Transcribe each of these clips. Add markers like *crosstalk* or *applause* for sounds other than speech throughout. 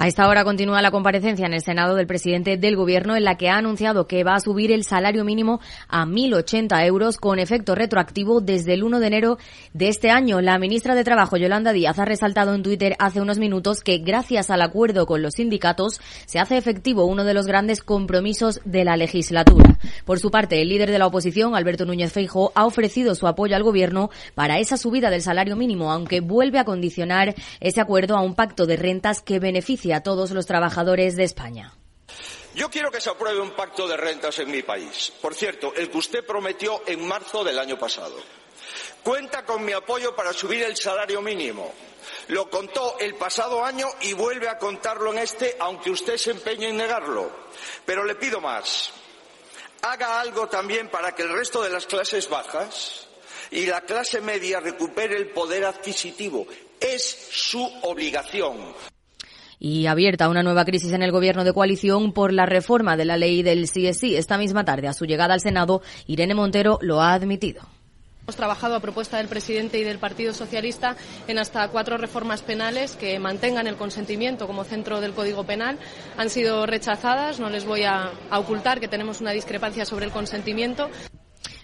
A esta hora continúa la comparecencia en el Senado del presidente del Gobierno en la que ha anunciado que va a subir el salario mínimo a 1.080 euros con efecto retroactivo desde el 1 de enero de este año. La ministra de Trabajo, Yolanda Díaz, ha resaltado en Twitter hace unos minutos que gracias al acuerdo con los sindicatos se hace efectivo uno de los grandes compromisos de la legislatura. Por su parte, el líder de la oposición, Alberto Núñez Feijóo, ha ofrecido su apoyo al Gobierno para esa subida del salario mínimo, aunque vuelve a condicionar ese acuerdo a un pacto de rentas que beneficie a todos los trabajadores de España. Yo quiero que se apruebe un pacto de rentas en mi país. Por cierto, el que usted prometió en marzo del año pasado. Cuenta con mi apoyo para subir el salario mínimo. Lo contó el pasado año y vuelve a contarlo en este, aunque usted se empeñe en negarlo. Pero le pido más. Haga algo también para que el resto de las clases bajas y la clase media recupere el poder adquisitivo. Es su obligación y abierta una nueva crisis en el gobierno de coalición por la reforma de la ley del CSI. Esta misma tarde, a su llegada al Senado, Irene Montero lo ha admitido. Hemos trabajado a propuesta del presidente y del Partido Socialista en hasta cuatro reformas penales que mantengan el consentimiento como centro del Código Penal. Han sido rechazadas, no les voy a, a ocultar que tenemos una discrepancia sobre el consentimiento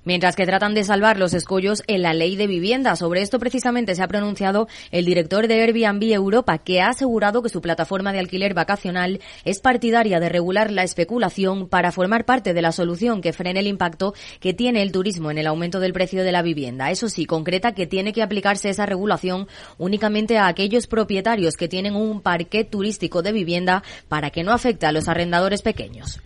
mientras que tratan de salvar los escollos en la ley de vivienda. Sobre esto precisamente se ha pronunciado el director de Airbnb Europa, que ha asegurado que su plataforma de alquiler vacacional es partidaria de regular la especulación para formar parte de la solución que frene el impacto que tiene el turismo en el aumento del precio de la vivienda. Eso sí, concreta que tiene que aplicarse esa regulación únicamente a aquellos propietarios que tienen un parque turístico de vivienda para que no afecte a los arrendadores pequeños.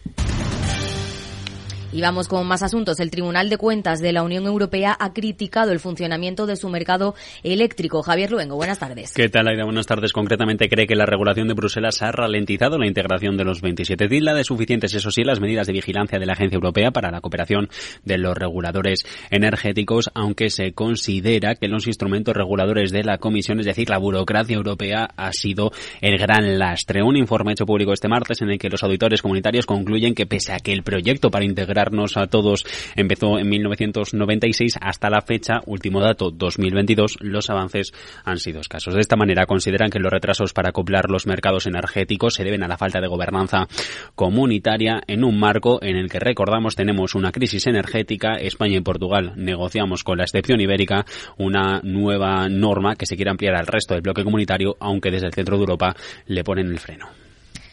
Y vamos con más asuntos. El Tribunal de Cuentas de la Unión Europea ha criticado el funcionamiento de su mercado eléctrico. Javier Luengo, buenas tardes. ¿Qué tal, Aida? Buenas tardes. Concretamente, cree que la regulación de Bruselas ha ralentizado la integración de los 27. Tilda de suficientes, eso sí, las medidas de vigilancia de la Agencia Europea para la cooperación de los reguladores energéticos, aunque se considera que los instrumentos reguladores de la Comisión, es decir, la burocracia europea, ha sido el gran lastre. Un informe hecho público este martes en el que los auditores comunitarios concluyen que pese a que el proyecto para integrar a todos empezó en 1996 hasta la fecha, último dato 2022, los avances han sido escasos. De esta manera consideran que los retrasos para acoplar los mercados energéticos se deben a la falta de gobernanza comunitaria en un marco en el que recordamos tenemos una crisis energética. España y Portugal negociamos con la excepción ibérica una nueva norma que se quiere ampliar al resto del bloque comunitario, aunque desde el centro de Europa le ponen el freno.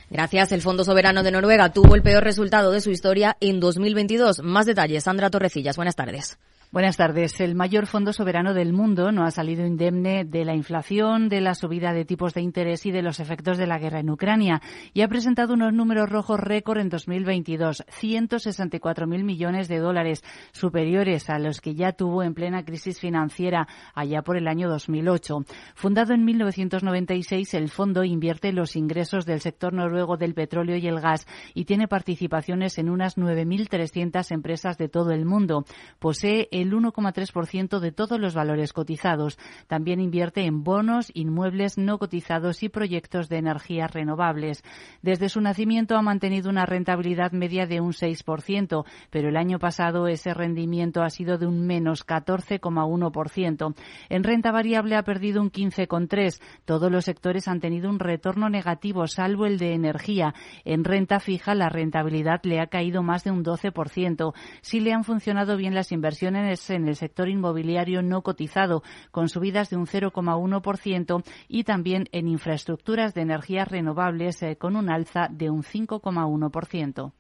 Gracias. El Fondo Soberano de Noruega tuvo el peor resultado de su historia en 2022. Más detalles, Sandra Torrecillas. Buenas tardes. Buenas tardes. El mayor fondo soberano del mundo no ha salido indemne de la inflación, de la subida de tipos de interés y de los efectos de la guerra en Ucrania y ha presentado unos números rojos récord en 2022, 164.000 millones de dólares, superiores a los que ya tuvo en plena crisis financiera allá por el año 2008. Fundado en 1996, el fondo invierte los ingresos del sector noruego del petróleo y el gas y tiene participaciones en unas 9.300 empresas de todo el mundo. Posee el 1,3% de todos los valores cotizados. También invierte en bonos, inmuebles no cotizados y proyectos de energías renovables. Desde su nacimiento ha mantenido una rentabilidad media de un 6%, pero el año pasado ese rendimiento ha sido de un menos 14,1%. En renta variable ha perdido un 15,3%. Todos los sectores han tenido un retorno negativo, salvo el de energía. En renta fija la rentabilidad le ha caído más de un 12%. Sí le han funcionado bien las inversiones en el sector inmobiliario no cotizado, con subidas de un 0,1% y también en infraestructuras de energías renovables eh, con un alza de un 5,1%.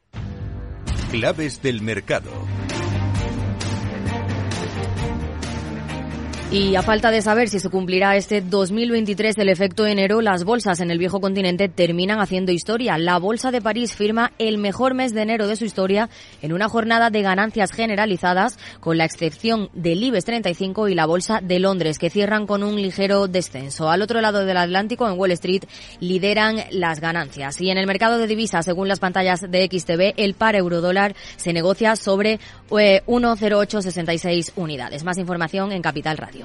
Claves del mercado. Y a falta de saber si se cumplirá este 2023 el efecto enero, las bolsas en el viejo continente terminan haciendo historia. La bolsa de París firma el mejor mes de enero de su historia en una jornada de ganancias generalizadas, con la excepción del IBEX 35 y la bolsa de Londres, que cierran con un ligero descenso. Al otro lado del Atlántico, en Wall Street, lideran las ganancias. Y en el mercado de divisas, según las pantallas de XTV, el par euro-dólar se negocia sobre 1,0866 eh, unidades. Más información en Capital Radio.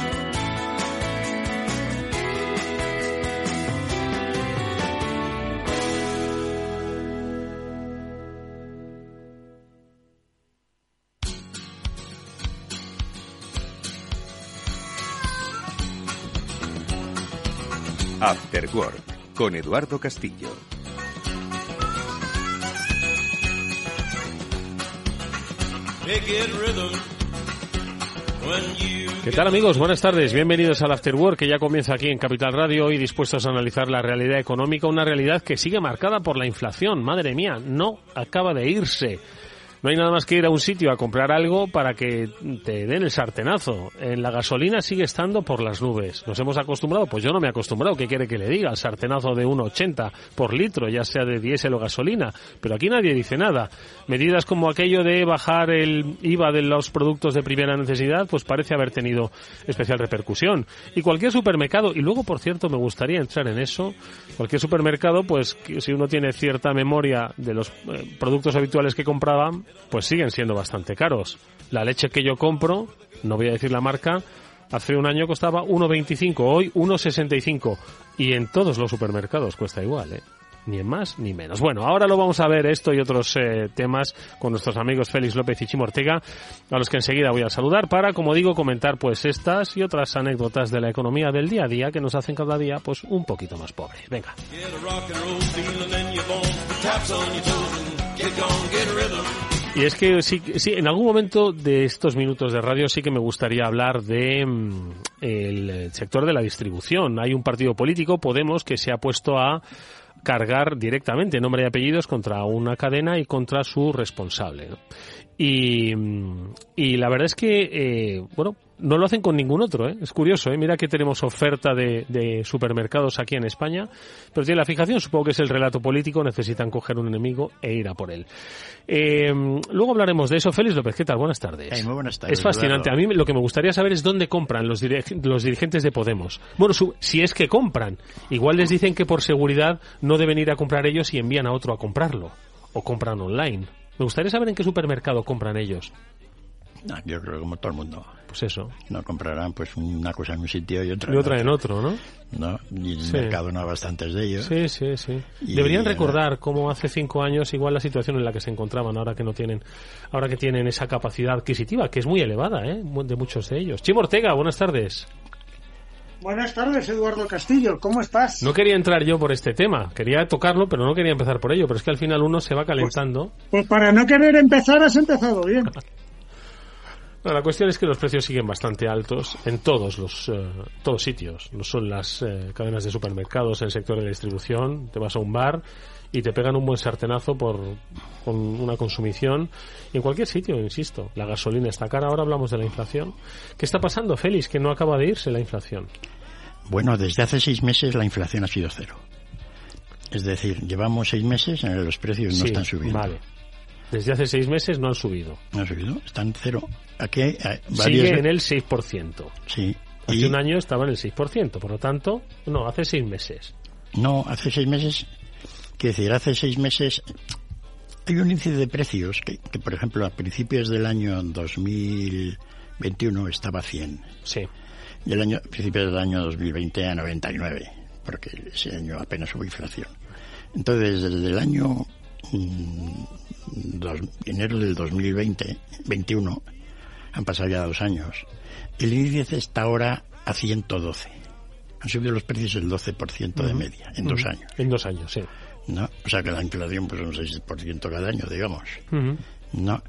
Con Eduardo Castillo. ¿Qué tal amigos? Buenas tardes. Bienvenidos al After Work que ya comienza aquí en Capital Radio y dispuestos a analizar la realidad económica, una realidad que sigue marcada por la inflación. Madre mía, no acaba de irse. No hay nada más que ir a un sitio a comprar algo para que te den el sartenazo. En la gasolina sigue estando por las nubes. ¿Nos hemos acostumbrado? Pues yo no me he acostumbrado. ¿Qué quiere que le diga? El sartenazo de 1,80 por litro, ya sea de diésel o gasolina. Pero aquí nadie dice nada. Medidas como aquello de bajar el IVA de los productos de primera necesidad, pues parece haber tenido especial repercusión. Y cualquier supermercado, y luego, por cierto, me gustaría entrar en eso, cualquier supermercado, pues si uno tiene cierta memoria de los eh, productos habituales que compraban, pues siguen siendo bastante caros. La leche que yo compro, no voy a decir la marca, hace un año costaba 1,25, hoy 1,65 y en todos los supermercados cuesta igual, ¿eh? Ni en más ni menos. Bueno, ahora lo vamos a ver esto y otros eh, temas con nuestros amigos Félix López y Chimo Ortega, a los que enseguida voy a saludar para, como digo, comentar pues estas y otras anécdotas de la economía del día a día que nos hacen cada día pues un poquito más pobres. Venga. Y es que sí, sí, en algún momento de estos minutos de radio sí que me gustaría hablar de mm, el sector de la distribución. Hay un partido político, Podemos, que se ha puesto a cargar directamente nombre y apellidos contra una cadena y contra su responsable. Y, mm, y la verdad es que, eh, bueno, no lo hacen con ningún otro, ¿eh? es curioso. ¿eh? Mira que tenemos oferta de, de, supermercados aquí en España, pero tiene la fijación, supongo que es el relato político, necesitan coger un enemigo e ir a por él. Eh, luego hablaremos de eso. Félix López, ¿qué tal? Buenas tardes. Hey, muy buenas tardes. Es fascinante. A mí lo que me gustaría saber es dónde compran los, los dirigentes de Podemos. Bueno, su, si es que compran. Igual les dicen que por seguridad no deben ir a comprar ellos y envían a otro a comprarlo. O compran online. Me gustaría saber en qué supermercado compran ellos. No, yo creo que como todo el mundo. Pues eso. No comprarán pues una cosa en un sitio y otra, y otra en otro, ¿no? No, y el sí. mercado no hay bastantes de ellos. Sí, sí, sí. Y Deberían recordar cómo hace cinco años igual la situación en la que se encontraban ahora que no tienen, ahora que tienen esa capacidad adquisitiva que es muy elevada, ¿eh? De muchos de ellos. Chimo Ortega, buenas tardes. Buenas tardes, Eduardo Castillo. ¿Cómo estás? No quería entrar yo por este tema. Quería tocarlo, pero no quería empezar por ello. Pero es que al final uno se va calentando. Pues, pues para no querer empezar, has empezado bien. *laughs* No, la cuestión es que los precios siguen bastante altos en todos los eh, todos sitios. No son las eh, cadenas de supermercados, el sector de la distribución. Te vas a un bar y te pegan un buen sartenazo por con una consumición. Y en cualquier sitio, insisto, la gasolina está cara. Ahora hablamos de la inflación. ¿Qué está pasando, Félix? Que no acaba de irse la inflación. Bueno, desde hace seis meses la inflación ha sido cero. Es decir, llevamos seis meses en los precios no Sí, están subiendo. Vale. Desde hace seis meses no han subido. No han subido, están cero. Aquí hay. Sigue en el 6%. Sí. Hace Y- un año estaba en el 6%, por lo tanto, no, hace seis meses. No, hace seis meses, quiero decir, hace seis meses hay un índice de precios que, que, por ejemplo, a principios del año 2021 estaba a 100. Sí. Y el año, a principios del año 2020 a 99, porque ese año apenas hubo inflación. Entonces, desde el año dos- enero del 2020, 21, han pasado ya dos años, el índice está ahora a 112. Han subido los precios el 12% de media en dos años. En dos años, sí. ¿no? O sea que la inflación pues un 6% cada año, digamos. ¿no?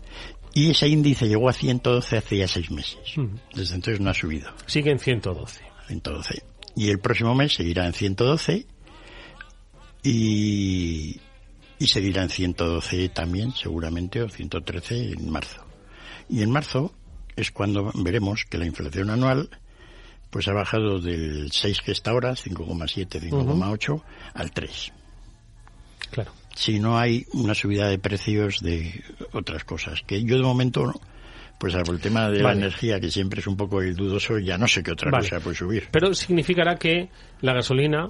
Y ese índice llegó a 112 hace ya seis meses. Desde entonces no ha subido. Sigue en 112. 112. Y el próximo mes seguirá en 112 y, y seguirá en 112 también, seguramente, o 113 en marzo. Y en marzo es cuando veremos que la inflación anual pues ha bajado del 6 que está ahora, 5,7, 5,8, al 3. Claro. Si no hay una subida de precios de otras cosas, que yo de momento, pues el tema de la energía, que siempre es un poco el dudoso, ya no sé qué otra Vale. cosa puede subir. Pero significará que la gasolina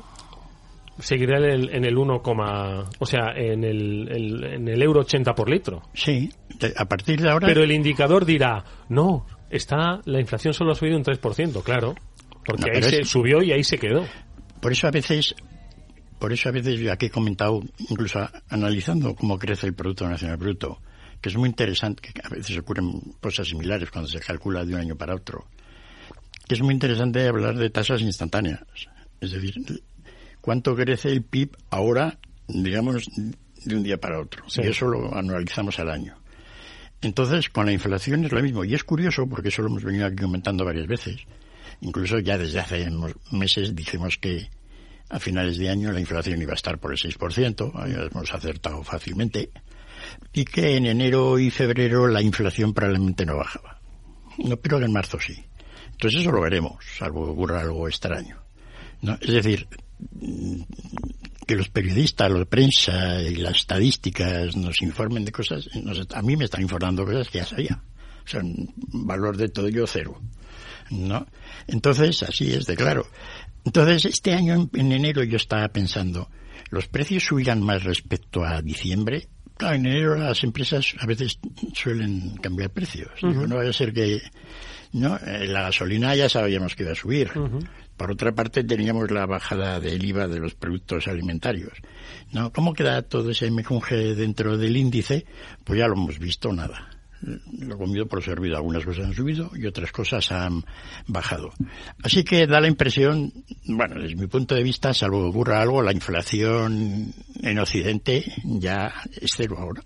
seguirá en el, en el 1, o sea, en el, el- en el euro 80 por litro. Sí, a partir de ahora... Pero el indicador dirá, no, está la inflación solo ha subido un 3%, claro. Porque No, ahí pero se es- subió y ahí se quedó. Por eso a veces, por eso a veces yo aquí he comentado, incluso analizando cómo crece el Producto Nacional Bruto, que es muy interesante, que a veces ocurren cosas similares cuando se calcula de un año para otro, que es muy interesante hablar de tasas instantáneas. Es decir, cuánto crece el PIB ahora, digamos, de un día para otro. Sí. Y eso lo analizamos al año. Entonces, con la inflación es lo mismo. Y es curioso, porque eso lo hemos venido aquí comentando varias veces. Incluso ya desde hace unos meses dijimos que a finales de año la inflación iba a estar por el 6%, ahí hemos acertado fácilmente, y que en enero y febrero la inflación probablemente no bajaba. No, pero que en marzo sí. Entonces eso lo veremos, salvo que ocurra algo extraño. ¿no? Es decir, que los periodistas, la prensa y las estadísticas nos informen de cosas, nos- a mí me están informando cosas que ya sabía. O sea, valor de todo yo cero. ¿No? Entonces, así es de claro. Entonces, este año en, en enero yo estaba pensando, ¿los precios subirán más respecto a diciembre? Claro, en enero las empresas a veces suelen cambiar precios. Digo, no vaya a ser que, no, Eh, la gasolina ya sabíamos que iba a subir. Por otra parte, teníamos la bajada del IVA de los productos alimentarios. ¿No? ¿Cómo queda todo ese mejunje dentro del índice? Pues ya lo hemos visto, nada. Lo comido por servido. Algunas cosas han subido y otras cosas han bajado. Así que da la impresión, bueno, desde mi punto de vista, salvo que ocurra algo, la inflación en Occidente ya es cero ahora.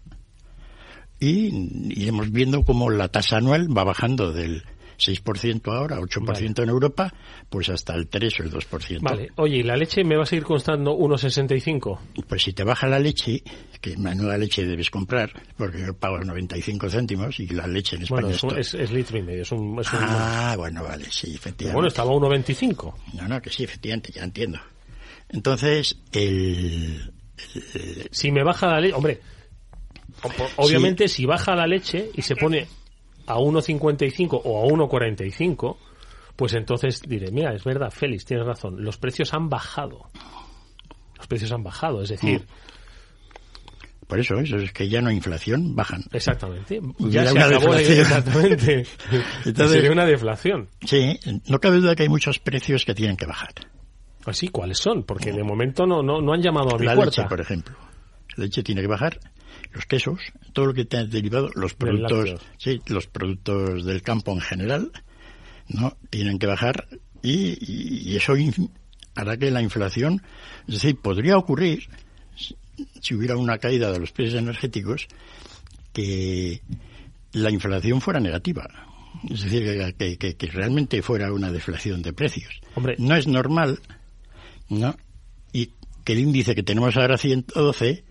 Y iremos viendo cómo la tasa anual va bajando del 6% ahora, 8% en Europa, pues hasta el 3 o el 2%. Vale, oye, ¿y la leche me va a seguir costando 1,65? Pues si te baja la leche, que menuda leche debes comprar, porque yo pago 95 céntimos y la leche en España Bueno, es, un- es, es litro y medio. Es un, es un- Ah, bueno, vale, sí, efectivamente. bueno, estaba a 1,25. No, no, que sí, efectivamente, ya entiendo. Entonces, el... el- Si me baja la leche, hombre, obviamente si baja la leche y se pone a 1,55 o a 1,45, pues entonces diré, mira, es verdad, Félix, tienes razón, los precios han bajado. Los precios han bajado, es decir, Por eso, eso es que ya no hay inflación, bajan. exactamente, Hubiera ya se una acabó la deflación. exactamente. *laughs* Entonces- Sería una deflación. Sí, no cabe duda que hay muchos precios que tienen que bajar. Así, ¿cuáles son? Porque de momento no, no, no han llamado a mi la puerta. leche, por ejemplo. La leche tiene que bajar, los quesos, todo lo que te ha derivado, los productos, sí, los productos del campo en general, no tienen que bajar y, y- y eso hará que la inflación, es decir, podría ocurrir si- hubiera una caída de los precios energéticos que la inflación fuera negativa. Es decir, que, que- que- que realmente fuera una deflación de precios. Hombre. No es normal, ¿no? Y que el índice que tenemos ahora 112,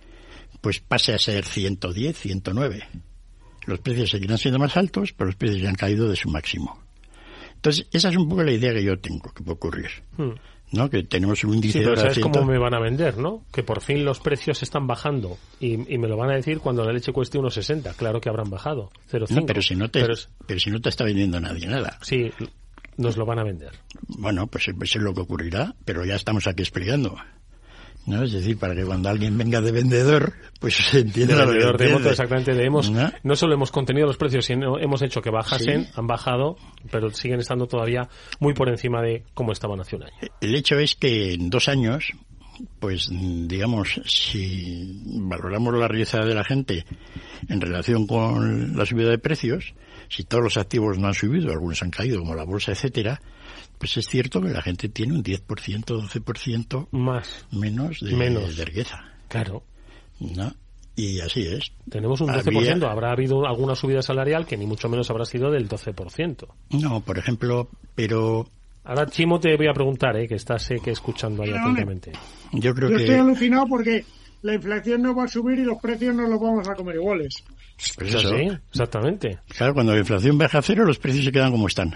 pues pase a ser 110, 109. Los precios seguirán siendo más altos, pero los precios ya han caído de su máximo. Entonces, esa es un poco la idea que yo tengo que puede ocurrir. Hmm. ¿no? Que tenemos un índice Sí, pero de ¿sabes cómo me van a vender, no? Que por fin los precios están bajando y, y me lo van a decir cuando la leche cueste 1,60. Claro que habrán bajado, 0,5. No, pero si no te, Pero si no te está vendiendo nadie nada. sí, nos lo van a vender. Bueno, pues eso es lo que ocurrirá, pero ya estamos aquí explicando. ¿No? Es decir, para que cuando alguien venga de vendedor, pues se entienda De lo que vendedor de moto, exactamente. De hemos, ¿No? no solo hemos contenido los precios, sino hemos hecho que bajasen, Sí. han bajado, pero siguen estando todavía muy por encima de cómo estaban hace un año. El hecho es que en dos años, pues digamos, si valoramos la riqueza de la gente en relación con la subida de precios, si todos los activos no han subido, algunos han caído, como la bolsa, etcétera, pues es cierto que la gente tiene un 10%, 12% Más. menos de, Menos. de riqueza. Claro. ¿no? Y así es. Tenemos un Había- 12%. Habrá habido alguna subida salarial que ni mucho menos habrá sido del 12%. No, por ejemplo, pero Ahora, Chimo, te voy a preguntar, ¿eh? que estás eh, que escuchando ahí atentamente. yo creo Yo que... estoy alucinado porque la inflación no va a subir y los precios no los vamos a comer iguales. pues ¿Es eso. así? Exactamente. Claro, cuando la inflación baja a cero, los precios se quedan como están.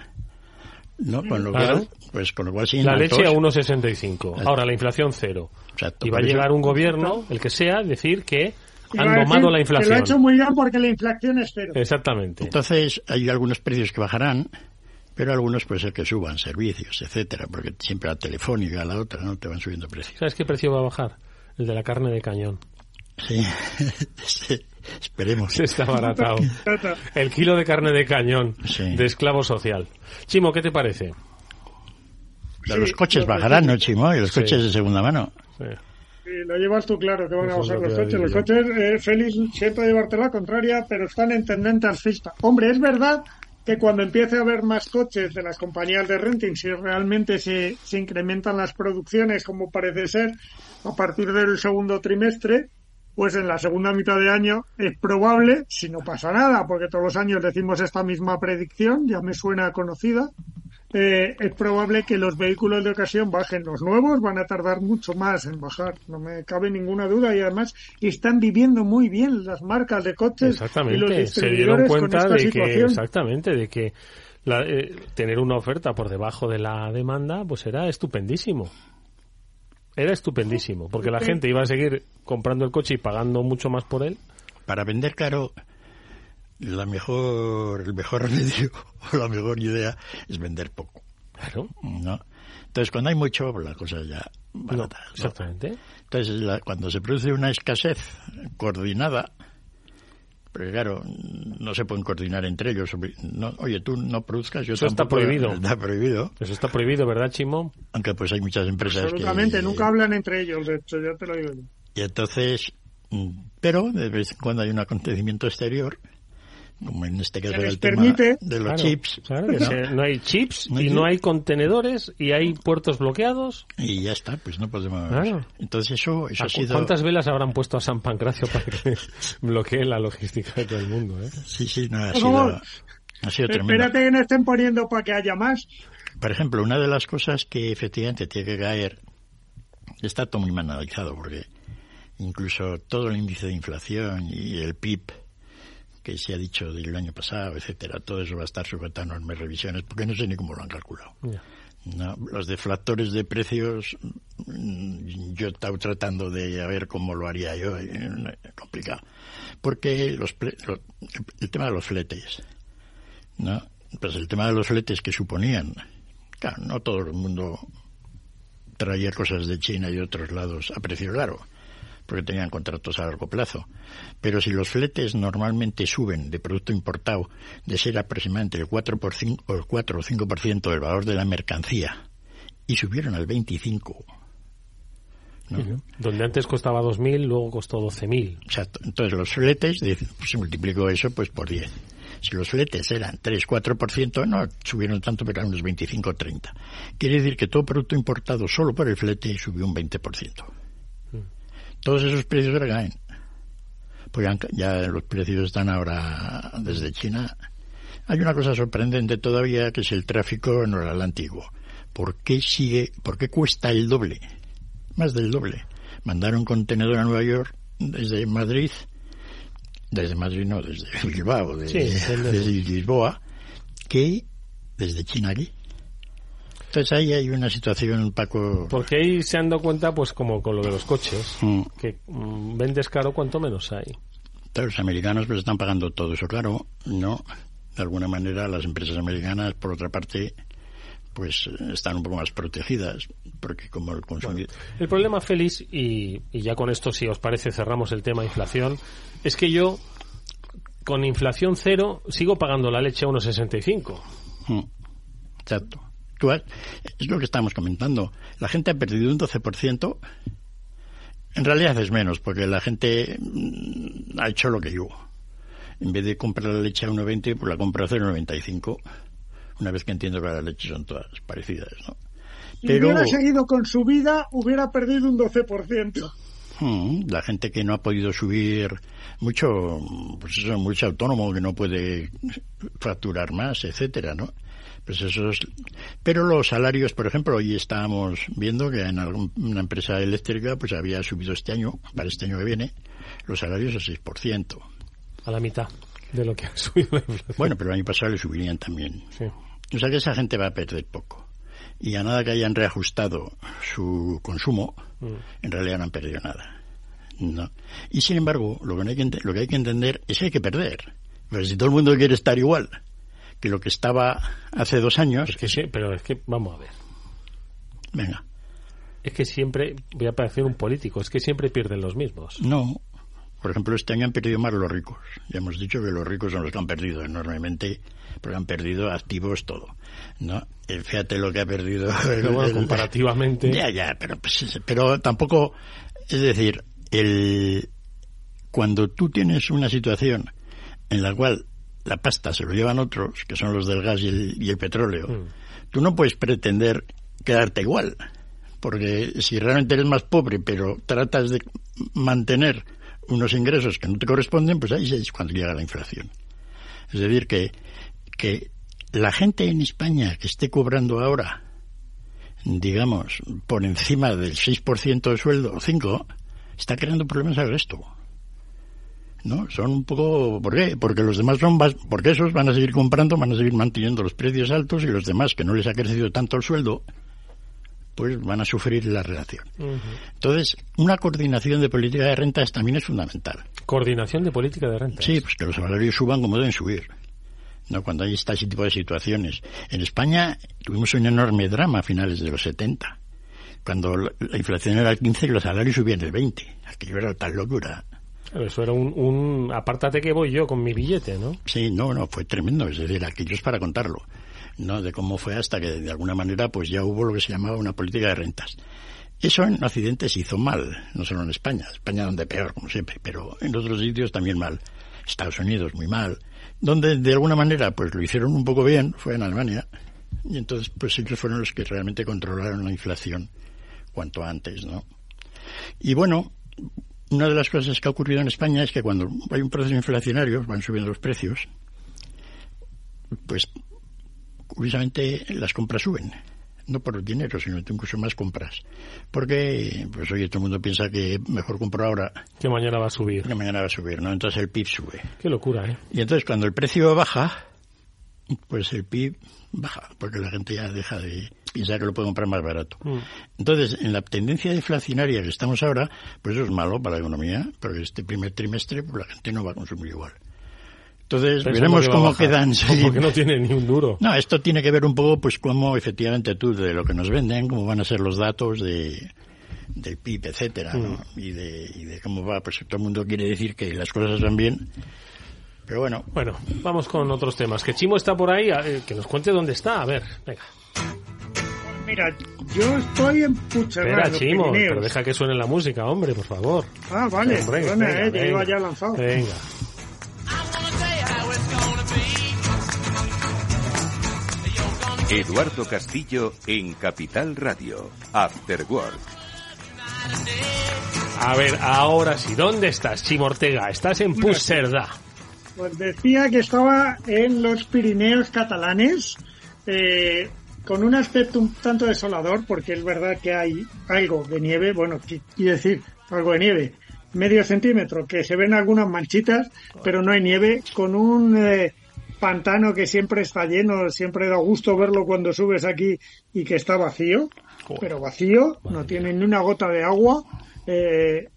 ¿No? Con lo Claro. cual, pues con lo cual La leche a 1,65. Ahora, la inflación cero. Exacto, Y va a llegar un gobierno, el que sea, decir que han domado la Que lo ha inflación. hecho muy bien porque la inflación es cero. Exactamente. Entonces, hay algunos precios que bajarán, pero algunos puede ser que suban, servicios, etcétera, porque siempre la telefónica, la otra, ¿no? Te van subiendo precios. ¿Sabes qué precio va a bajar? El de la carne de cañón. Sí, Sí, *laughs* esperemos. Se está baratado. *laughs* El kilo de carne de cañón Sí. de esclavo social. Chimo, ¿qué te parece? Sí, los coches bajarán. ¿no, Chimo? Y los Sí. coches de segunda mano. Sí. Sí, lo llevas tú claro que van a Eso bajar lo los coches. Los coches, eh, Félix, siento llevarte la contraria, pero están en tendente alcista. Hombre, es verdad que cuando empiece a haber más coches de las compañías de renting, si realmente se, se incrementan las producciones, como parece ser, a partir del segundo trimestre, pues en la segunda mitad de año es probable, si no pasa nada, porque todos los años decimos esta misma predicción, ya me suena conocida, eh, es probable que los vehículos de ocasión bajen. Los nuevos van a tardar mucho más en bajar, no me cabe ninguna duda. Y además están viviendo muy bien las marcas de coches y los Exactamente. Se dieron cuenta de que, exactamente, de que la- eh, tener una oferta por debajo de la demanda, pues era estupendísimo. Era estupendísimo, porque la gente iba a seguir comprando el coche y pagando mucho más por él. Para vender caro, la mejor, el mejor *laughs* remedio o la mejor idea es vender poco. Claro. ¿no? Entonces, cuando hay mucho, la cosa ya barata. ¿no? Exactamente. Entonces, la- cuando se produce una escasez coordinada, porque claro, no se pueden coordinar entre ellos. No, oye, tú no produzcas, yo Eso está tampoco. prohibido. *laughs* Está prohibido. Eso está prohibido, ¿verdad, Chimo? Aunque pues hay muchas empresas Absolutamente, que... nunca hablan entre ellos, de hecho, ya te lo digo yo. Y entonces, mm, pero de vez en cuando hay un acontecimiento exterior, como en este caso el tema permite- de los Claro, chips, claro, que ¿no? hay chips No y no hay contenedores y hay puertos bloqueados. y ya está, pues no podemos. Claro. Entonces eso, eso ¿A ha sido. ¿Cuántas velas habrán puesto a San Pancracio para que *laughs* bloquee la logística de todo el mundo? ¿eh? Sí, sí, no, ha favor. sido, ha sido tremendo. Espérate que no estén poniendo para que haya más. Por ejemplo, una de las cosas que efectivamente tiene que caer está todo muy mal analizado porque incluso todo el índice de inflación y el PIB que se ha dicho del año pasado, etcétera, todo eso va a estar sujeto a enormes revisiones porque no sé ni cómo lo han calculado. No, los deflactores de precios, mm, yo he estado tratando de a ver cómo lo haría yo, complicado. Porque los, ple- lo- el tema de los fletes, ¿no? Pues el tema de los fletes que suponían, claro, no todo el mundo traía cosas de China y otros lados a precio claro, porque tenían contratos a largo plazo. Pero si los fletes normalmente suben de producto importado de ser aproximadamente el 4, por o el 4 o 5% del valor de la mercancía y subieron al 25, ¿no? Donde antes costaba 2.000, luego costó 12.000. Exacto. Entonces los fletes, de- pues, si multiplico eso, pues por 10. Si los fletes eran 3-4%, no subieron tanto, pero eran unos 25-30. Quiere decir que todo producto importado solo por el flete subió un 20%. Todos esos precios ahora caen. Pues ya, los precios están ahora desde China. Hay una cosa sorprendente todavía que es el tráfico en el antiguo. ¿Por qué sigue, por qué cuesta el doble? Más del doble. Mandar un contenedor a Nueva York desde Madrid, desde Madrid no, desde *laughs* Bilbao, Sí, desde *laughs* Lisboa, que desde China aquí. Entonces ahí hay una situación, Paco... Porque ahí se han dado cuenta, pues como con lo de los coches, Mm. que mm, vendes caro cuanto menos hay. Los americanos pues están pagando todo eso, claro, ¿no? De alguna manera las empresas americanas, por otra parte, pues están un poco más protegidas, porque como el consumidor... El problema, Félix, y, y ya con esto, si os parece, cerramos el tema inflación, es que yo, con inflación cero, sigo pagando la leche a 1,65. Mm. Exacto. Tú has- es lo que estamos comentando. La gente ha perdido un 12%. En realidad es menos, porque la gente mm, ha hecho lo que yo. En vez de comprar la leche a 1,20, pues la compra a 0,95. Una vez que entiendo que las leches son todas parecidas, ¿no? Si hubiera seguido con su vida, hubiera perdido un 12%. Mm, la gente que no ha podido subir mucho, pues eso, mucho autónomo que no puede facturar más, etcétera, ¿no? Pues eso es- Pero los salarios, por ejemplo, hoy estábamos viendo que en alguna empresa eléctrica pues había subido este año, para este año que viene, los salarios al 6%. A la mitad de lo que ha *laughs* subido la inflación. Bueno, pero el año pasado le subirían también. Sí. O sea que esa gente va a perder poco. Y a nada que hayan reajustado su consumo, Mm. en realidad no han perdido nada. No. Y sin embargo, lo que, no hay que, lo que hay que entender es que hay que perder. Pero si todo el mundo quiere estar igual que lo que estaba hace dos años, Es que sí, pero es que, vamos a ver. venga, Es que siempre, voy a parecer un político, es que siempre pierden los mismos. no. Por ejemplo, este año han perdido más los ricos. Ya hemos dicho que los ricos son los que han perdido enormemente, porque han perdido activos todo. ¿no? Eh, Fíjate lo que ha perdido. *laughs* Bueno, comparativamente. Ya, ya, pero, pues, pero tampoco, es decir, el, cuando tú tienes una situación en la cual la pasta se lo llevan otros, que son los del gas y el, y el petróleo, Mm. tú no puedes pretender quedarte igual. Porque si realmente eres más pobre, pero tratas de mantener unos ingresos que no te corresponden, pues ahí es cuando llega la inflación. Es decir, que, que la gente en España que esté cobrando ahora, digamos, por encima del 6% de sueldo, o 5%, está creando problemas al resto. ¿No? Son un poco... ¿Por qué? Porque los demás son... Porque esos van a seguir comprando, van a seguir manteniendo los precios altos y los demás, que no les ha crecido tanto el sueldo, pues van a sufrir la relación. Entonces, una coordinación de política de rentas también es fundamental. Coordinación de política de renta. Sí, pues que los salarios suban como deben subir. ¿no? Cuando hay este tipo de situaciones. En España tuvimos un enorme drama a finales de los 70, cuando la la inflación era el 15 y los salarios subían el 20. Aquello era tal locura. Eso era un, un... Apártate que voy yo con mi billete, ¿no? Sí, no, no, fue tremendo. Es decir, aquello es para contarlo. ¿no? De cómo fue hasta que de alguna manera pues ya hubo lo que se llamaba una política de rentas. Eso en Occidente se hizo mal, no solo en España. España donde peor, como siempre, pero en otros sitios también mal. Estados Unidos muy mal. Donde de alguna manera pues lo hicieron un poco bien fue en Alemania. Y entonces pues ellos fueron los que realmente controlaron la inflación cuanto antes, ¿no? Y bueno, una de las cosas que ha ocurrido en España es que cuando hay un proceso inflacionario, van subiendo los precios, pues curiosamente las compras suben. No por dinero, sino incluso más compras. Porque, pues oye, todo el mundo piensa que mejor compro ahora Que mañana va a subir. que mañana va a subir, ¿no? Entonces el PIB sube. Qué locura, ¿eh? Y entonces cuando el precio baja, pues el PIB baja, porque la gente ya deja de pensar que lo puede comprar más barato. Mm. Entonces, en la tendencia deflacionaria que estamos ahora, pues eso es malo para la economía, porque este primer trimestre pues la gente no va a consumir igual. Entonces, Pensando veremos que cómo quedan. sí. *laughs* Porque no tiene ni un duro. No, esto tiene que ver un poco, pues, cómo efectivamente tú, de lo que nos venden, cómo van a ser los datos de del PIB, etcétera, ¿no? Mm. Y de, y de cómo va, pues todo el mundo quiere decir que las cosas van bien, pero bueno, Bueno, vamos con otros temas. Que Chimo está por ahí, eh, que nos cuente dónde está. A ver, venga. Mira, yo estoy en Puigcerdá, Espera, Chimo, Pirineos. pero deja que suene la música, hombre, por favor. Ah, vale, Hombre, perdona, venga, eh, que venga. iba ya lanzado. Venga. Eduardo Castillo en Capital Radio. After Work. A ver, ahora sí, ¿dónde estás, Chimo Ortega? Estás en Puigcerdá. Pues decía que estaba en los Pirineos catalanes, eh, con un aspecto un tanto desolador, porque es verdad que hay algo de nieve, bueno, qui- quiero decir, algo de nieve, medio centímetro, que se ven algunas manchitas, pero no hay nieve, con un, eh, pantano que siempre está lleno, siempre da gusto verlo cuando subes aquí y que está vacío, pero vacío, no tiene ni una gota de agua. Eh,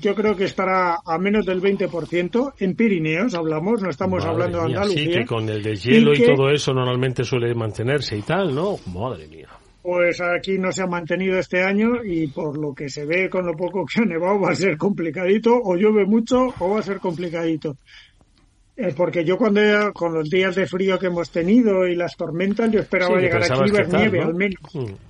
yo creo que estará a menos del 20% en Pirineos, hablamos, no estamos hablando de Andalucía. Sí, que con el deshielo y, y todo eso normalmente suele mantenerse y tal, ¿no? Madre mía. Pues aquí no se ha mantenido este año y por lo que se ve con lo poco que ha nevado va a ser complicadito, o llueve mucho o va a ser complicadito. Eh, porque yo cuando con los días de frío que hemos tenido y las tormentas, yo esperaba Sí, llegar aquí y ver nieve ¿no? al menos. Mm.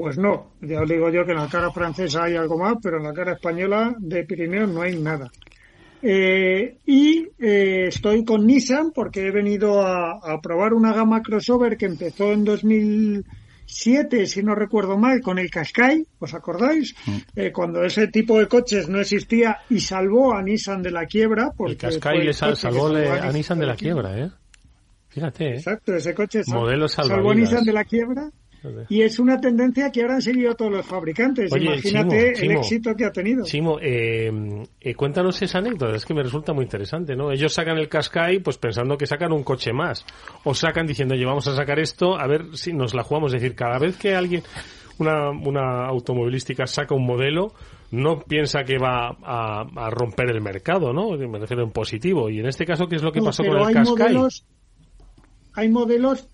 Pues no, ya os digo yo que en la cara francesa hay algo más, pero en la cara española de Pirineos no hay nada. Eh, y eh, estoy con Nissan porque he venido a, a probar una gama crossover que empezó en 2007, si no recuerdo mal, con el Qashqai, ¿os acordáis? Eh, cuando ese tipo de coches no existía y salvó a Nissan de la quiebra. Porque El Qashqai le sal- salvó a Nissan de la quiebra, ¿eh? Fíjate, ¿eh? Exacto, ese coche sal- Modelo salvó a. Nissan de la quiebra y es una tendencia que ahora han seguido todos los fabricantes. Oye, Imagínate Chimo, Chimo, el éxito que ha tenido. Chimo, eh, eh, cuéntanos esa anécdota, es que me resulta muy interesante, ¿no? Ellos sacan el Qashqai pues pensando que sacan un coche más, o sacan diciendo, oye, vamos a sacar esto, a ver si nos la jugamos, es decir, cada vez que alguien, una, una automovilística saca un modelo, no piensa que va a, a romper el mercado, ¿no? Me refiero en positivo, y en este caso, ¿qué es lo que No, pasó con el Qashqai? modelos, hay modelos,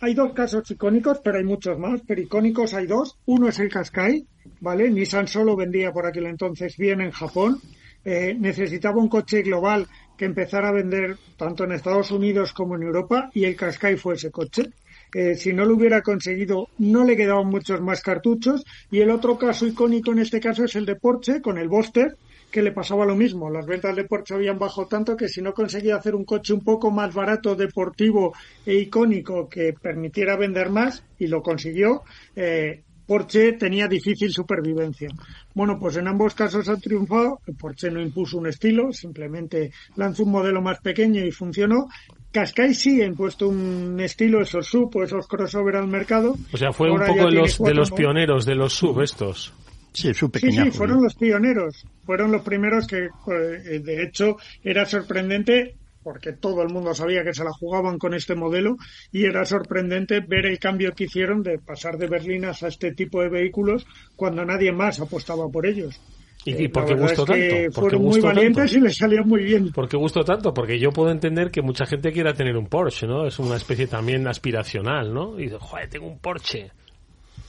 hay dos casos icónicos, pero hay muchos más, pero icónicos hay dos. Uno es el Qashqai, ¿vale? Nissan solo vendía por aquel entonces bien en Japón. Eh, necesitaba un coche global que empezara a vender tanto en Estados Unidos como en Europa y el Qashqai fue ese coche. Eh, si no lo hubiera conseguido, no le quedaban muchos más cartuchos. Y el otro caso icónico en este caso es el de Porsche con el Boxster, que le pasaba lo mismo. Las ventas de Porsche habían bajado tanto que si no conseguía hacer un coche un poco más barato, deportivo e icónico que permitiera vender más, y lo consiguió, eh, Porsche tenía difícil supervivencia. Bueno, pues en ambos casos ha triunfado. Porsche no impuso un estilo, simplemente lanzó un modelo más pequeño y funcionó. Qashqai sí ha impuesto un estilo, esos sub o esos crossover al mercado. O sea, fue Ahora un poco de los, de los pioneros, de los sub estos. Sí, su Sí, pequeña sí, fueron los pioneros. Fueron los primeros que, eh, de hecho, era sorprendente porque todo el mundo sabía que se la jugaban con este modelo y era sorprendente ver el cambio que hicieron de pasar de berlinas a este tipo de vehículos cuando nadie más apostaba por ellos. ¿Y, Eh, y por qué gustó es que tanto? ¿Por qué fueron muy gustó valientes tanto? y les salió muy bien. ¿Por qué gustó tanto? Porque yo puedo entender que mucha gente quiera tener un Porsche, ¿no? Es una especie también aspiracional, ¿no? Y dice, joder, tengo un Porsche.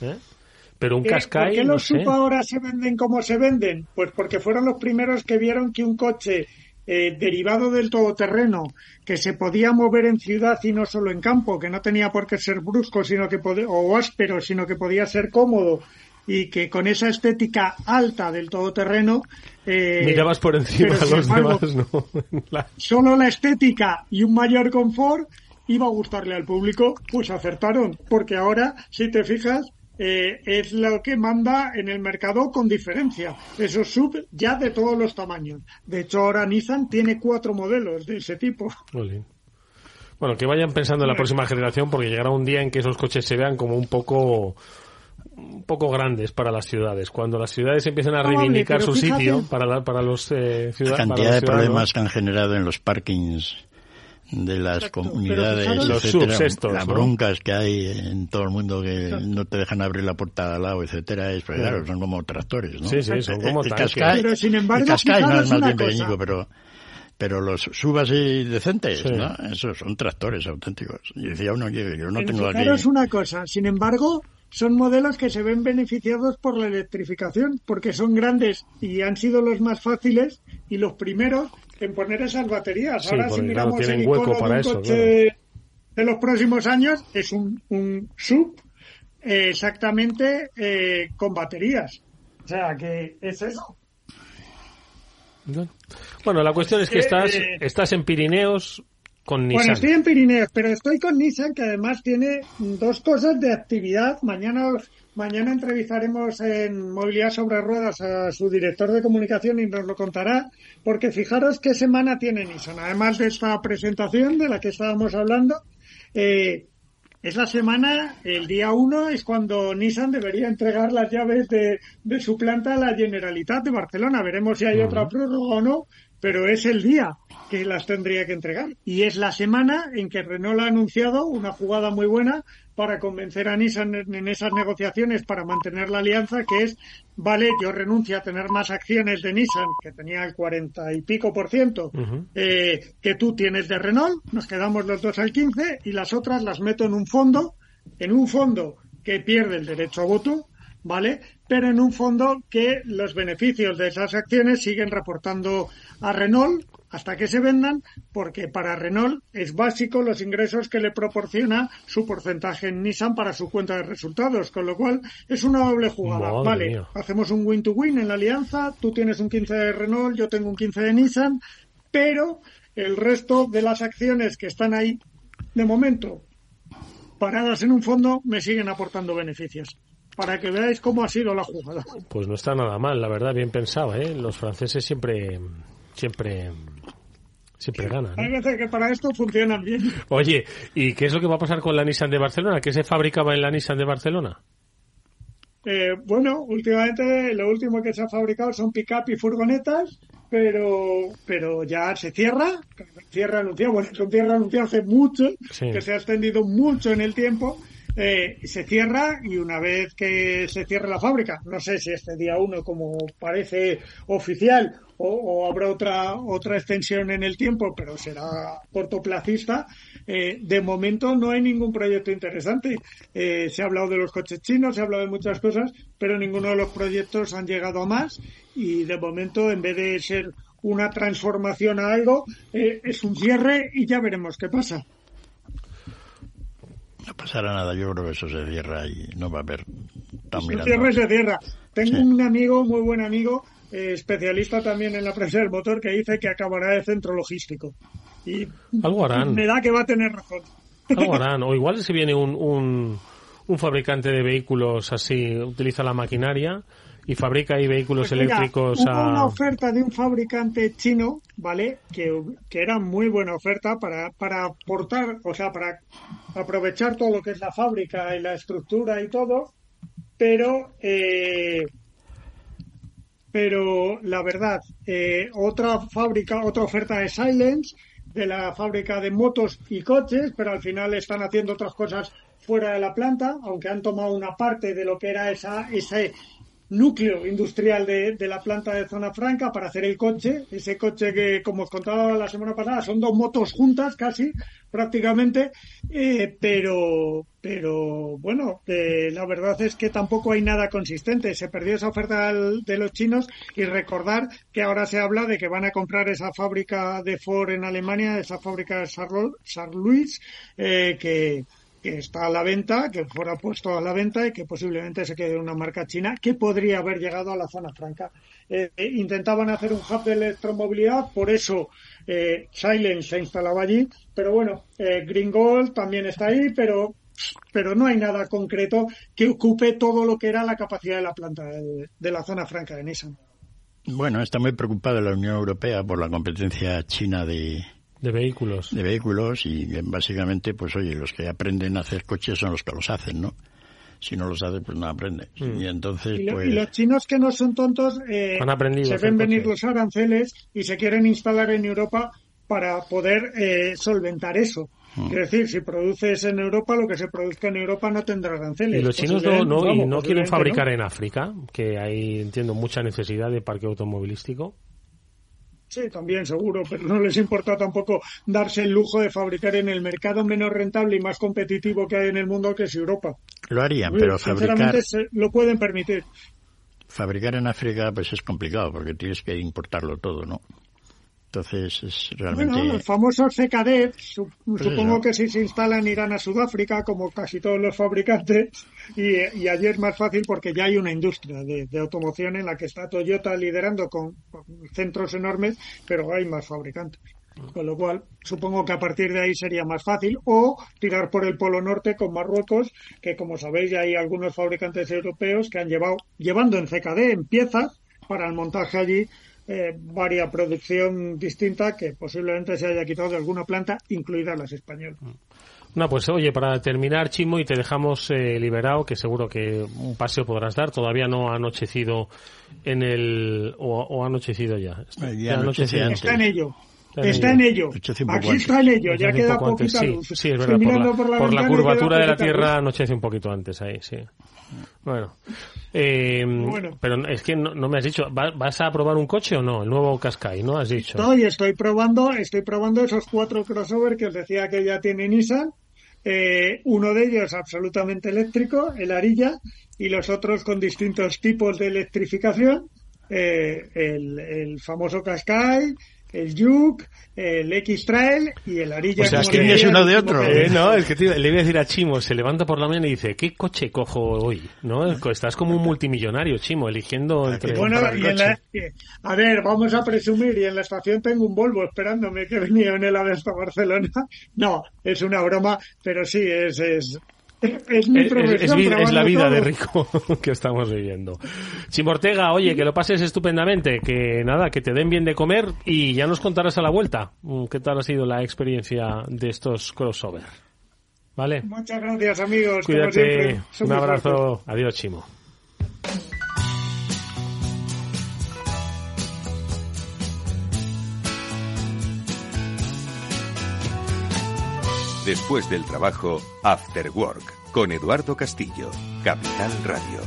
¿Eh? Pero un Eh, ¿Por qué no los sé. SUV ahora se venden como se venden? Pues porque fueron los primeros que vieron que un coche eh, derivado del todoterreno, que se podía mover en ciudad y no solo en campo, que no tenía por qué ser brusco sino que o áspero, sino que podía ser cómodo y que con esa estética alta del todoterreno... Eh, Mirabas por encima a los embargo, demás, ¿no? *laughs* La- solo la estética y un mayor confort iba a gustarle al público, pues acertaron, porque ahora, si te fijas, eh, es lo que manda en el mercado con diferencia. Esos sub ya de todos los tamaños. De hecho, ahora Nissan tiene cuatro modelos de ese tipo. Bueno, que vayan pensando en la próxima generación porque llegará un día en que esos coches se vean como un poco un poco grandes para las ciudades. Cuando las ciudades empiecen a reivindicar su fíjate- sitio para, la- para los eh, ciudad- La para cantidad los de ciudadanos. problemas que han generado en los parkings de las comunidades, fijaros- Los etcétera, estos, las ¿no? broncas que hay en todo el mundo que no te dejan abrir la puerta de al lado, etcétera, es, pues, Claro. claro, son como tractores, ¿no? Sí, sí, son como. Qashqai- Pero, sin embargo, el Qashqai no es más bien pequeñico, pero pero los subas y decentes, Sí. ¿no? Esos son tractores auténticos. Y decía uno, oye, yo no tengo aquí... Fijaros una cosa, sin embargo, son modelos que se ven beneficiados por la electrificación, porque son grandes y han sido los más fáciles y los primeros en poner esas baterías. Sí, Ahora, si porque, miramos claro, tienen el hueco icono para de un eso, coche de los próximos años, es un, un sub eh, exactamente eh, con baterías. O sea, que es eso. Bueno, la cuestión es que Eh, estás, eh, estás en Pirineos con Bueno, Nissan. estoy en Pirineos, pero estoy con Nissan, que además tiene dos cosas de actividad. Mañana, mañana entrevistaremos en Movilidad sobre Ruedas a su director de comunicación y nos lo contará, porque fijaros qué semana tiene Nissan. Además de esta presentación de la que estábamos hablando, eh, es la semana, el día 1 es cuando Nissan debería entregar las llaves de, de su planta a la Generalitat de Barcelona. Veremos si hay otra prórroga o no, pero es el día que las tendría que entregar. Y es la semana en que Renault ha anunciado una jugada muy buena para convencer a Nissan en esas negociaciones para mantener la alianza, que es, vale, yo renuncio a tener más acciones de Nissan, que tenía el cuarenta y pico por ciento, eh, que tú tienes de Renault, nos quedamos los dos al 15 y las otras las meto en un fondo, en un fondo que pierde el derecho a voto, ¿vale? Pero en un fondo que los beneficios de esas acciones siguen reportando a Renault hasta que se vendan, porque para Renault es básico los ingresos que le proporciona su porcentaje en Nissan para su cuenta de resultados, con lo cual es una doble jugada. vale, hacemos un win-to-win en la alianza, tú tienes un 15 de Renault, yo tengo un 15 de Nissan, pero el resto de las acciones que están ahí, de momento, paradas en un fondo, me siguen aportando beneficios para que veáis cómo ha sido la jugada. Pues no está nada mal, la verdad, bien pensado, ¿eh? Los franceses siempre siempre siempre ganan. Hay veces que para esto funcionan bien. Oye, ¿y qué es lo que va a pasar con la Nissan de Barcelona? ¿Qué se fabricaba en la Nissan de Barcelona? Eh, bueno, últimamente lo último que se ha fabricado son pick-up y furgonetas, pero pero ya se cierra, cierra anunciado, bueno, se cierra anunciado hace mucho, que se ha extendido mucho en el tiempo eh, se cierra y una vez que se cierre la fábrica, no sé si este día uno como parece oficial o, habrá otra otra extensión en el tiempo, pero será cortoplacista. Eh, de momento no hay ningún proyecto interesante. Eh, se ha hablado de los coches chinos, se ha hablado de muchas cosas, pero ninguno de los proyectos han llegado a más y de momento en vez de ser una transformación a algo, es un cierre y ya veremos qué pasa. No pasará nada, yo creo que eso se cierra y no va a haber tan Se cierra y se cierra. Tengo un amigo, muy buen amigo, eh, especialista también en la prensa del motor, que dice que acabará de centro logístico. Y Algo harán. me da que va a tener razón. Algo *laughs* harán. O igual si viene un, un, un fabricante de vehículos así, utiliza la maquinaria y fabrica ahí vehículos pues eléctricos hubo una oferta de un fabricante chino, ¿vale? Que, que, era muy buena oferta para, para aportar, o sea, para aprovechar todo lo que es la fábrica y la estructura y todo, pero eh, pero la verdad, eh, otra fábrica, otra oferta de Silence, de la fábrica de motos y coches, pero al final están haciendo otras cosas fuera de la planta, aunque han tomado una parte de lo que era esa, ese, núcleo industrial de, de, la planta de Zona Franca para hacer el coche. Ese coche que, como os contaba la semana pasada, son dos motos juntas casi, prácticamente. Eh, pero, pero bueno, eh, la verdad es que tampoco hay nada consistente. Se perdió esa oferta de los chinos y recordar que ahora se habla de que van a comprar esa fábrica de Ford en Alemania, esa fábrica de Saarlouis, eh, que que está a la venta, que fuera puesto a la venta y que posiblemente se quede una marca china que podría haber llegado a la zona franca. Eh, eh, intentaban hacer un hub de electromovilidad, por eso eh, Silence se instalaba allí, pero bueno, eh, Green Gold también está ahí, pero pero no hay nada concreto que ocupe todo lo que era la capacidad de la planta de, de la zona franca de Nissan. Bueno, está muy preocupada la Unión Europea por la competencia china de, de vehículos. De vehículos y básicamente, pues oye, los que aprenden a hacer coches son los que los hacen, ¿no? Si no los hacen, pues no aprenden. Mm. Y entonces, pues... Y los chinos que no son tontos, eh, se ven venir los aranceles y se quieren instalar en Europa para poder eh, solventar eso. Mm. Es decir, si produces en Europa, lo que se produzca en Europa no tendrá aranceles. ¿Y los chinos no, no, no quieren fabricar en África? Que hay, entiendo, mucha necesidad de parque automovilístico. Sí, también seguro, pero no les importa tampoco darse el lujo de fabricar en el mercado menos rentable y más competitivo que hay en el mundo, que es Europa. Lo harían, pero fabricar... lo pueden permitir. Fabricar en África pues es complicado porque tienes que importarlo todo, ¿no? Entonces es realmente... Bueno, los famosos CKD, pues supongo que si se instalan irán a Sudáfrica, como casi todos los fabricantes, y, allí es más fácil porque ya hay una industria de, automoción en la que está Toyota liderando con, centros enormes, pero hay más fabricantes. Con lo cual, supongo que a partir de ahí sería más fácil. O tirar por el Polo Norte con Marruecos, que como sabéis ya hay algunos fabricantes europeos que han llevado, llevando en CKD, en piezas, para el montaje allí eh, varia producción distinta que posiblemente se haya quitado de alguna planta, incluidas las españolas. No, pues oye, para terminar, Chimo, y te dejamos eh, liberado, que seguro que un paseo podrás dar. Todavía no ha anochecido en el... o, ha anochecido ya. ya anochecido Está en ello. Está en ello. Aquí está en ello. Ya queda poquita sí, luz. Sí, es verdad. Por la, por la curvatura de la Tierra anochece un poquito antes ahí, sí. Bueno. Eh, Pero es que no, me has dicho, ¿vas a probar un coche o no? El nuevo Qashqai, ¿no? Has dicho. Estoy, estoy probando, estoy probando esos cuatro crossover que os decía que ya tiene Nissan. Eh, uno de ellos absolutamente eléctrico, el Arilla, y los otros con distintos tipos de electrificación. Eh, el, el famoso Qashqai, el Juke, el X-Trail y el Arilla. O sea, es que es uno de otro. Eh, no, es que le iba a decir a Chimo, se levanta por la mañana y dice, ¿qué coche cojo hoy? ¿No? Estás como un multimillonario, Chimo, eligiendo entre... Bueno, y en la, a ver, vamos a presumir, y en la estación tengo un Volvo esperándome que venía en el AVE hasta Barcelona. *laughs* No, es una broma, pero sí, es, es, es, mi es, la vida de rico *laughs* que estamos viviendo. Chimortega, oye, que lo pases estupendamente, que nada, que te den bien de comer y ya nos contarás a la vuelta mm, qué tal ha sido la experiencia de estos crossover. ¿Vale? Muchas gracias, amigos. Cuídate. Un abrazo. Adiós, Chimo. Después del trabajo, After Work, con Eduardo Castillo, Capital Radio.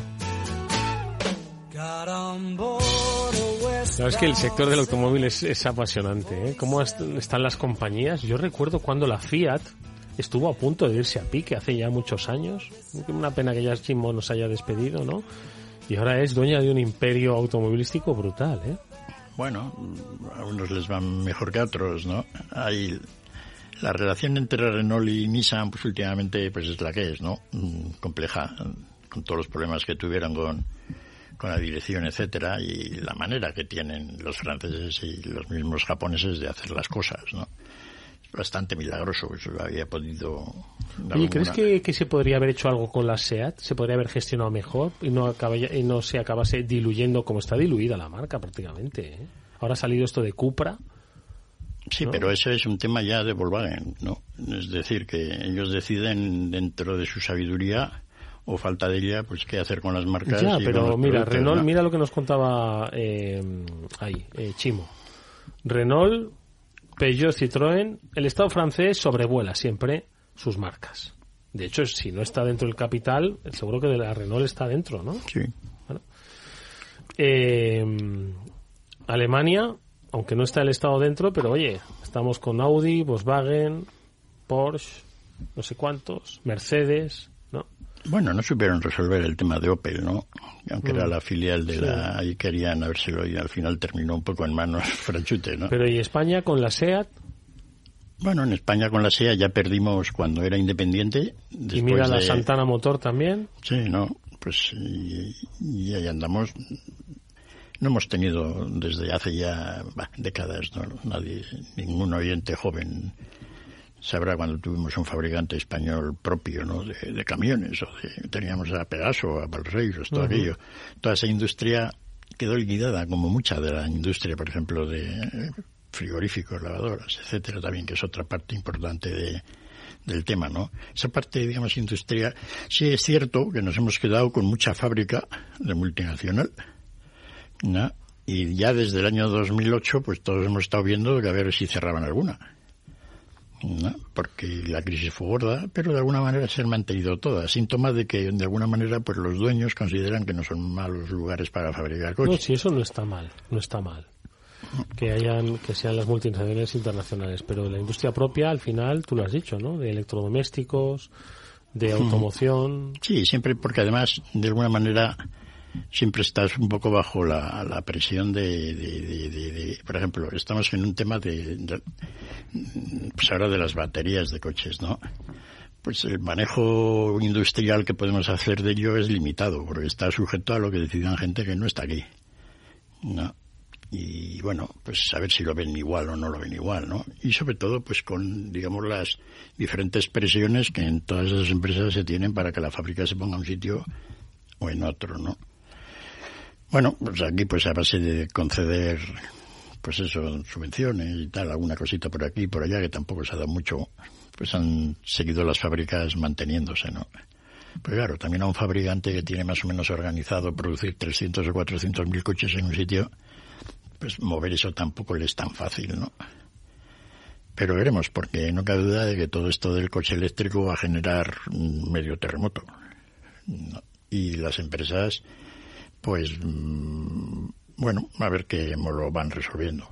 Sabes que el sector del automóvil es, apasionante, ¿eh? ¿Cómo están las compañías? Yo recuerdo cuando la Fiat estuvo a punto de irse a pique hace ya muchos años. Una pena que ya Jimbo nos haya despedido, ¿no? Y ahora es dueña de un imperio automovilístico brutal, ¿eh? Bueno, a unos les van mejor que a otros, ¿no? Hay la relación entre Renault y Nissan, pues últimamente, pues es la que es, ¿no? Mm, compleja, con todos los problemas que tuvieron con, con la dirección, etcétera, y la manera que tienen los franceses y los mismos japoneses de hacer las cosas, ¿no? Es bastante milagroso, eso lo había podido... ¿Y crees que, que, se podría haber hecho algo con la SEAT? ¿Se podría haber gestionado mejor y no, acaba, y no se acabase diluyendo como está diluida la marca prácticamente? ¿eh? Ahora ha salido esto de Cupra, Sí, pero ese es un tema ya de Volkswagen, ¿no? Es decir, que ellos deciden dentro de su sabiduría o falta de ella, pues qué hacer con las marcas. Ya, pero mira, Renault, mira lo que nos contaba eh, ahí, eh, Chimo. Renault, Peugeot, Citroën, el Estado francés sobrevuela siempre sus marcas. De hecho, si no está dentro del capital, seguro que de la Renault está dentro, ¿no? Sí. Eh, Alemania, aunque no está el Estado dentro, pero oye, estamos con Audi, Volkswagen, Porsche, no sé cuántos, Mercedes, ¿no? Bueno, no supieron resolver el tema de Opel, ¿no? Aunque era mm. la filial de la... Ahí querían habérselo y al final terminó un poco en manos *laughs* franchute, ¿no? Pero ¿y España con la SEAT? Bueno, en España con la SEAT ya perdimos cuando era independiente. Y mira la Santana Motor también. Sí, ¿no? Pues y, y ahí andamos no hemos tenido desde hace ya décadas, ¿no? nadie, ningún oyente joven sabrá cuando tuvimos un fabricante español propio ¿no? de, camiones, o teníamos a Pegaso, a Valreiros, todo aquello. Toda esa industria quedó liquidada, como mucha de la industria, por ejemplo, de frigoríficos, lavadoras, etcétera, también, que es otra parte importante de, del tema, ¿no? Esa parte, digamos, industrial, sí es cierto que nos hemos quedado con mucha fábrica de multinacional, ¿no? Y ya desde el año 2008, pues todos hemos estado viendo que a ver si cerraban alguna. ¿no? Porque la crisis fue gorda, pero de alguna manera se han mantenido todas. Síntomas de que de alguna manera pues los dueños consideran que no son malos lugares para fabricar coches. No, si eso no está mal, no está mal. Que hayan, que sean las multinacionales internacionales, pero la industria propia, al final, tú lo has dicho, ¿no? De electrodomésticos, de automoción. Sí, siempre porque además, de alguna manera, siempre estás un poco bajo la, la presión de, de, por ejemplo, estamos en un tema de, pues ahora de las baterías de coches, ¿no? Pues el manejo industrial que podemos hacer de ello es limitado, porque está sujeto a lo que decidan gente que no está aquí, ¿no? Y bueno, pues a ver si lo ven igual o no lo ven igual, ¿no? Y sobre todo, pues con, digamos, las diferentes presiones que en todas esas empresas se tienen para que la fábrica se ponga en un sitio o en otro, ¿no? Bueno, pues aquí pues a base de conceder, pues eso, subvenciones y tal, alguna cosita por aquí y por allá, que tampoco se ha dado mucho, pues han seguido las fábricas manteniéndose, ¿no? Pues claro, también a un fabricante que tiene más o menos organizado producir 300 o 400 mil coches en un sitio, pues mover eso tampoco le es tan fácil, ¿no? Pero veremos, porque no cabe duda de que todo esto del coche eléctrico va a generar medio terremoto. Y las empresas, pues, mm, bueno, a ver cómo lo van resolviendo.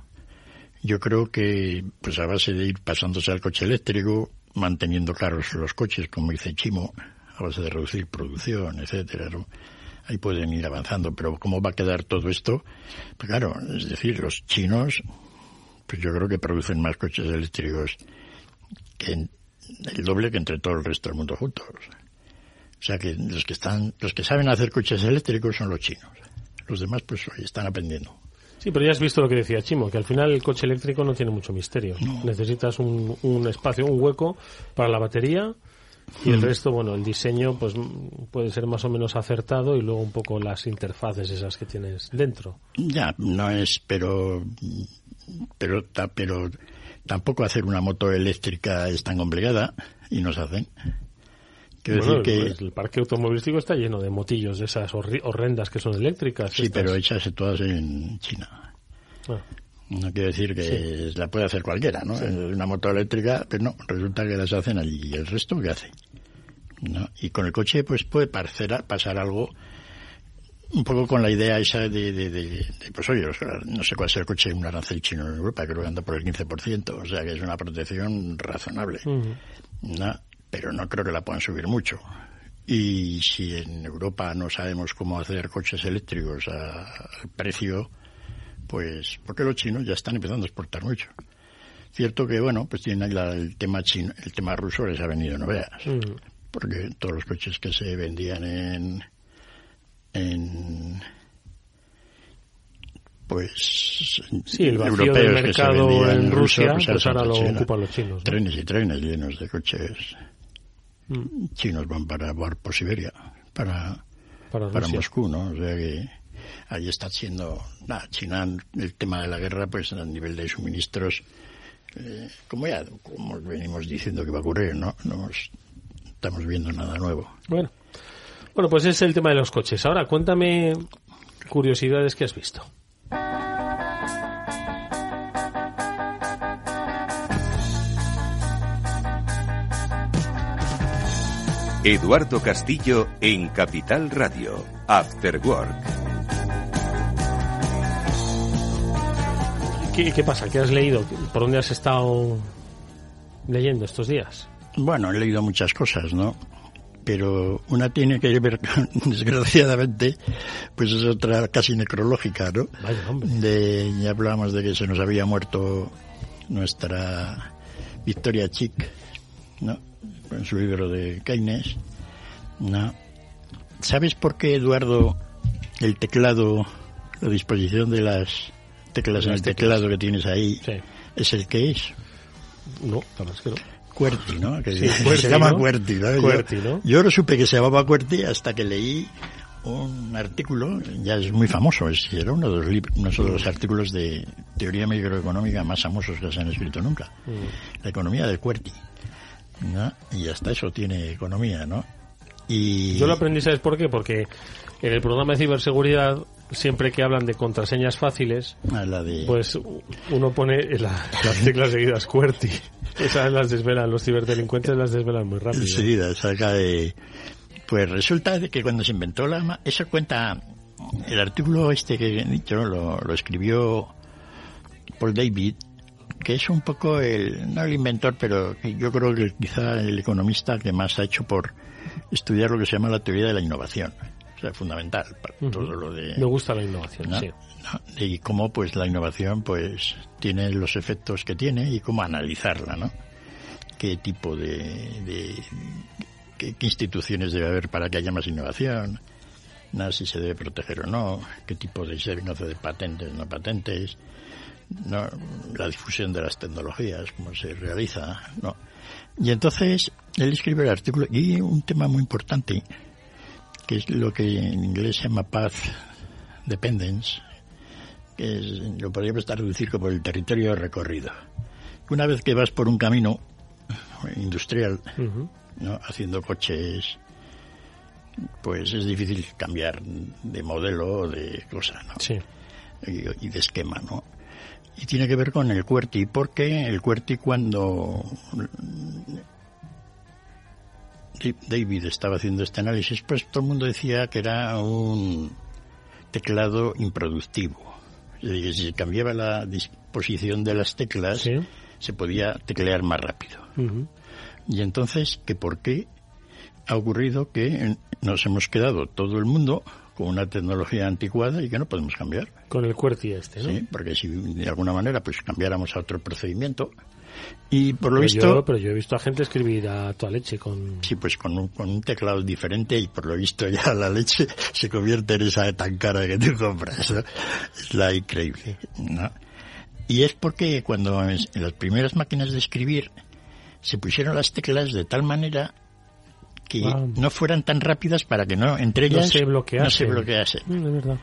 Yo creo que, pues a base de ir pasándose al coche eléctrico, manteniendo caros los coches, como dice Chimo, a base de reducir producción, etcétera, ahí pueden ir avanzando. Pero ¿cómo va a quedar todo esto? Pues claro, es decir, los chinos, pues yo creo que producen más coches eléctricos que el doble que entre todo el resto del mundo juntos. O sea que los que están, los que saben hacer coches eléctricos son los chinos. Los demás, pues, están aprendiendo. Sí, pero ya has visto lo que decía Chimo, que al final el coche eléctrico no tiene mucho misterio. Necesitas un, un, espacio, un hueco para la batería y el mm. resto, bueno, el diseño pues puede ser más o menos acertado y luego un poco las interfaces esas que tienes dentro. Ya, no es, pero pero pero tampoco hacer una moto eléctrica es tan complicada y nos hacen. Quiero decir que... Pues, el parque automovilístico está lleno de motillos de esas horrendas que son eléctricas. Sí, pero hechas todas en China. Ah. No quiere decir que la puede hacer cualquiera, ¿no? Una moto eléctrica, pero no, resulta que las hacen allí. ¿Y el resto qué hace? ¿No? Y con el coche, pues puede parecer, pasar algo un poco con la idea esa de, de, pues oye, no sé cuál es el coche de un arancel chino en Europa, creo que anda por el 15%, o sea que es una protección razonable. ¿no? Pero no creo que la puedan subir mucho. Y si en Europa no sabemos cómo hacer coches eléctricos al precio, pues porque los chinos ya están empezando a exportar mucho. Cierto que, bueno, pues tienen el tema chino, el tema ruso les ha venido, no veas. Mm. Porque todos los coches que se vendían en, en pues sí, el europeos del mercado en Rusia, pues, pues ahora lo ocupan los chinos. Trenes y trenes llenos de coches Mm. chinos van para por Siberia, para, para, Moscú, ¿no? O sea que ahí está siendo, nada, China, el tema de la guerra, pues a nivel de suministros, eh, como ya como venimos diciendo que va a ocurrir, ¿no? No estamos viendo nada nuevo. Bueno. Bueno, pues es el tema de los coches. Ahora, cuéntame curiosidades que has visto. Eduardo Castillo en Capital Radio, After Work. ¿Qué, pasa? ¿Qué has leído? ¿Por dónde has estado leyendo estos días? Bueno, he leído muchas cosas, ¿no? Pero una tiene que ver, *laughs* desgraciadamente, pues es otra casi necrológica, ¿no? Vaya, hombre. De, ya hablábamos de que se nos había muerto nuestra Victoria Chic, ¿no? En su libro de Keynes. ¿no? ¿Sabes por qué, Eduardo, el teclado, la disposición de las teclas en el teclado que tienes ahí, es el que es? No, la verdad es que no. QWERTY, ¿no? Que se llama ¿no? QWERTY, ¿no? yo, no supe que se llamaba QWERTY hasta que leí un artículo, ya es muy famoso, es, era uno de, los uno de los artículos de teoría microeconómica más famosos que se han escrito nunca. Mm. La economía del QWERTY. Y hasta eso tiene economía, ¿no? Y... Yo lo aprendí, ¿sabes por qué? Porque en el programa de ciberseguridad, siempre que hablan de contraseñas fáciles, ah, pues uno pone las teclas seguidas QWERTY. Esas las desvelan, los ciberdelincuentes las desvelan muy rápido. Seguidas, saca de... Pues resulta que cuando se inventó la... Eso cuenta... El artículo este que he dicho lo, lo escribió Paul David que es un poco el, no el inventor, pero yo creo que quizá el economista que más ha hecho por estudiar lo que se llama la teoría de la innovación. O sea, fundamental para todo lo de... Me gusta la innovación, sí. Y cómo pues la innovación pues tiene los efectos que tiene y cómo analizarla, ¿no? Qué tipo de... de qué, instituciones debe haber para que haya más innovación, nada si se debe proteger o no, qué tipo de se de patentes, no patentes, ¿no? la difusión de las tecnologías, cómo se realiza, ¿no? Y entonces él escribe el artículo y un tema muy importante, que es lo que en inglés se llama path dependence, que es, lo podríamos traducir como el territorio recorrido. Una vez que vas por un camino, industrial, ¿no? haciendo coches, pues es difícil cambiar de modelo o de cosa, ¿no? Sí. Y, y de esquema, ¿no? Y tiene que ver con el QWERTY, porque el QWERTY cuando David estaba haciendo este análisis, pues todo el mundo decía que era un teclado improductivo. Si cambiaba la disposición de las teclas, se podía teclear más rápido. Y entonces, ¿que por qué ha ocurrido que nos hemos quedado todo el mundo con una tecnología anticuada y que no podemos cambiar? Con el QWERTY este, ¿no? Sí, porque si de alguna manera pues cambiáramos a otro procedimiento, y por lo pero visto... Yo, pero yo he visto a gente escribir a toda leche con... Sí, pues con un, con un teclado diferente y por lo visto ya la leche *laughs* se convierte en esa tan cara que tú compras. ¿no? Es la increíble. ¿no? Y es porque cuando en las primeras máquinas de escribir se pusieron las teclas de tal manera que wow. no fueran tan rápidas para que no entre ellas no se bloqueasen. No se bloqueasen. Mm, verdad.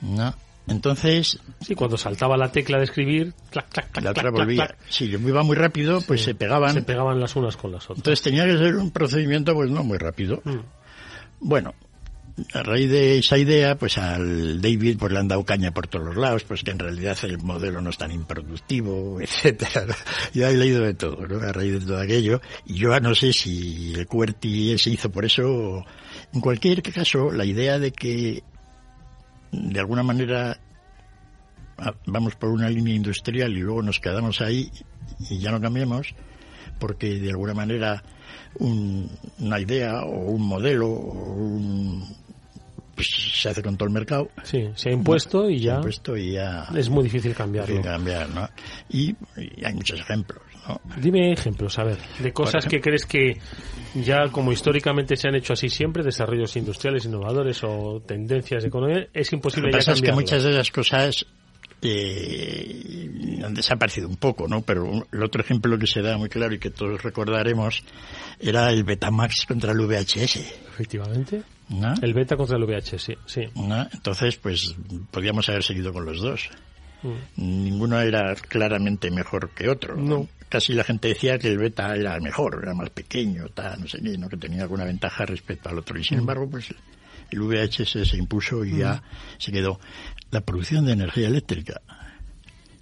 No. Entonces. Sí, cuando saltaba la tecla de escribir, clac. La otra volvía. Si yo iba muy rápido, pues sí, se pegaban. Se pegaban las unas con las otras. Entonces tenía que ser un procedimiento, pues no muy rápido. Mm. Bueno, a raíz de esa idea, pues al David pues le han dado caña por todos los lados, pues que en realidad el modelo no es tan improductivo, *laughs* etcétera. Yo he leído de todo, ¿no? A raíz de todo aquello. Y yo no sé si el QWERTY se hizo por eso. En cualquier caso, la idea de que de alguna manera vamos por una línea industrial y luego nos quedamos ahí y ya no cambiamos porque de alguna manera un, una idea o un modelo o un, pues se hace con todo el mercado. Sí, se ha impuesto y ya, se ha impuesto y ya es muy difícil cambiarlo. Difícil cambiar, ¿no? y, y, hay muchos ejemplos. ¿no? Dime ejemplos, a ver, de cosas que crees que ya como históricamente se han hecho así siempre, desarrollos industriales innovadores o tendencias de economía, es imposible Lo que ya pasa es que muchas de esas cosas eh, han desaparecido un poco, ¿no? Pero el otro ejemplo que se da muy claro y que todos recordaremos era el Betamax contra el VHS. Efectivamente. ¿No? El beta contra el VHS, sí. ¿No? Entonces, pues podíamos haber seguido con los dos. Mm. Ninguno era claramente mejor que otro. No. Casi la gente decía que el beta era mejor, era más pequeño, tal, no sé qué, ¿no? que tenía alguna ventaja respecto al otro. Y sin Mm. embargo, pues el VHS se impuso y ya se quedó. La producción de energía eléctrica,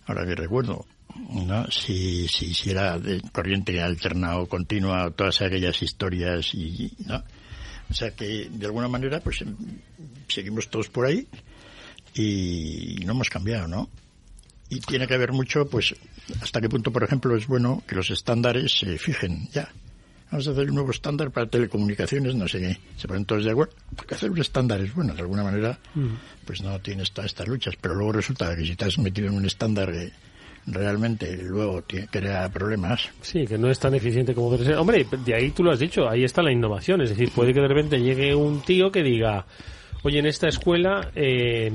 ahora que recuerdo, ¿no? Si, si, si era de corriente alterna o continua, todas aquellas historias y, ¿no? O sea que, de alguna manera, pues seguimos todos por ahí y no hemos cambiado, ¿no? Y tiene que ver mucho, pues, hasta qué punto, por ejemplo, es bueno que los estándares se fijen ya. Vamos a hacer un nuevo estándar para telecomunicaciones, no sé qué. Se ponen todos de acuerdo. Porque hacer un estándar es bueno, de alguna manera, Mm. pues no tienes todas estas luchas. Pero luego resulta que si te has metido en un estándar que realmente luego crea problemas. Sí, que no es tan eficiente como debe ser. Hombre, de ahí tú lo has dicho, ahí está la innovación. Es decir, puede que de repente llegue un tío que diga, oye, en esta escuela eh,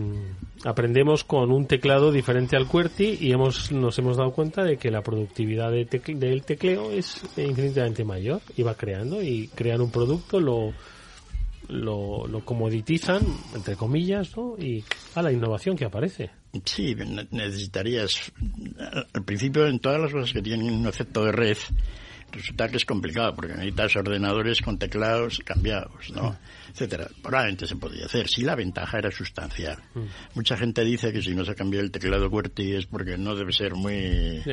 aprendemos con un teclado diferente al QWERTY y hemos, nos hemos dado cuenta de que la productividad de tecle, del tecleo es infinitamente mayor. Y va creando y crean un producto, lo, lo, lo comoditizan, entre comillas, ¿no? Y a la innovación que aparece. Sí, necesitarías, al principio en todas las cosas que tienen un efecto de red, resulta que es complicado porque necesitas ordenadores con teclados cambiados, ¿no? etcétera. Probablemente se podría hacer si la ventaja era sustancial. Mm. Mucha gente dice que si no se cambia el teclado QWERTY es porque no debe ser muy Sí.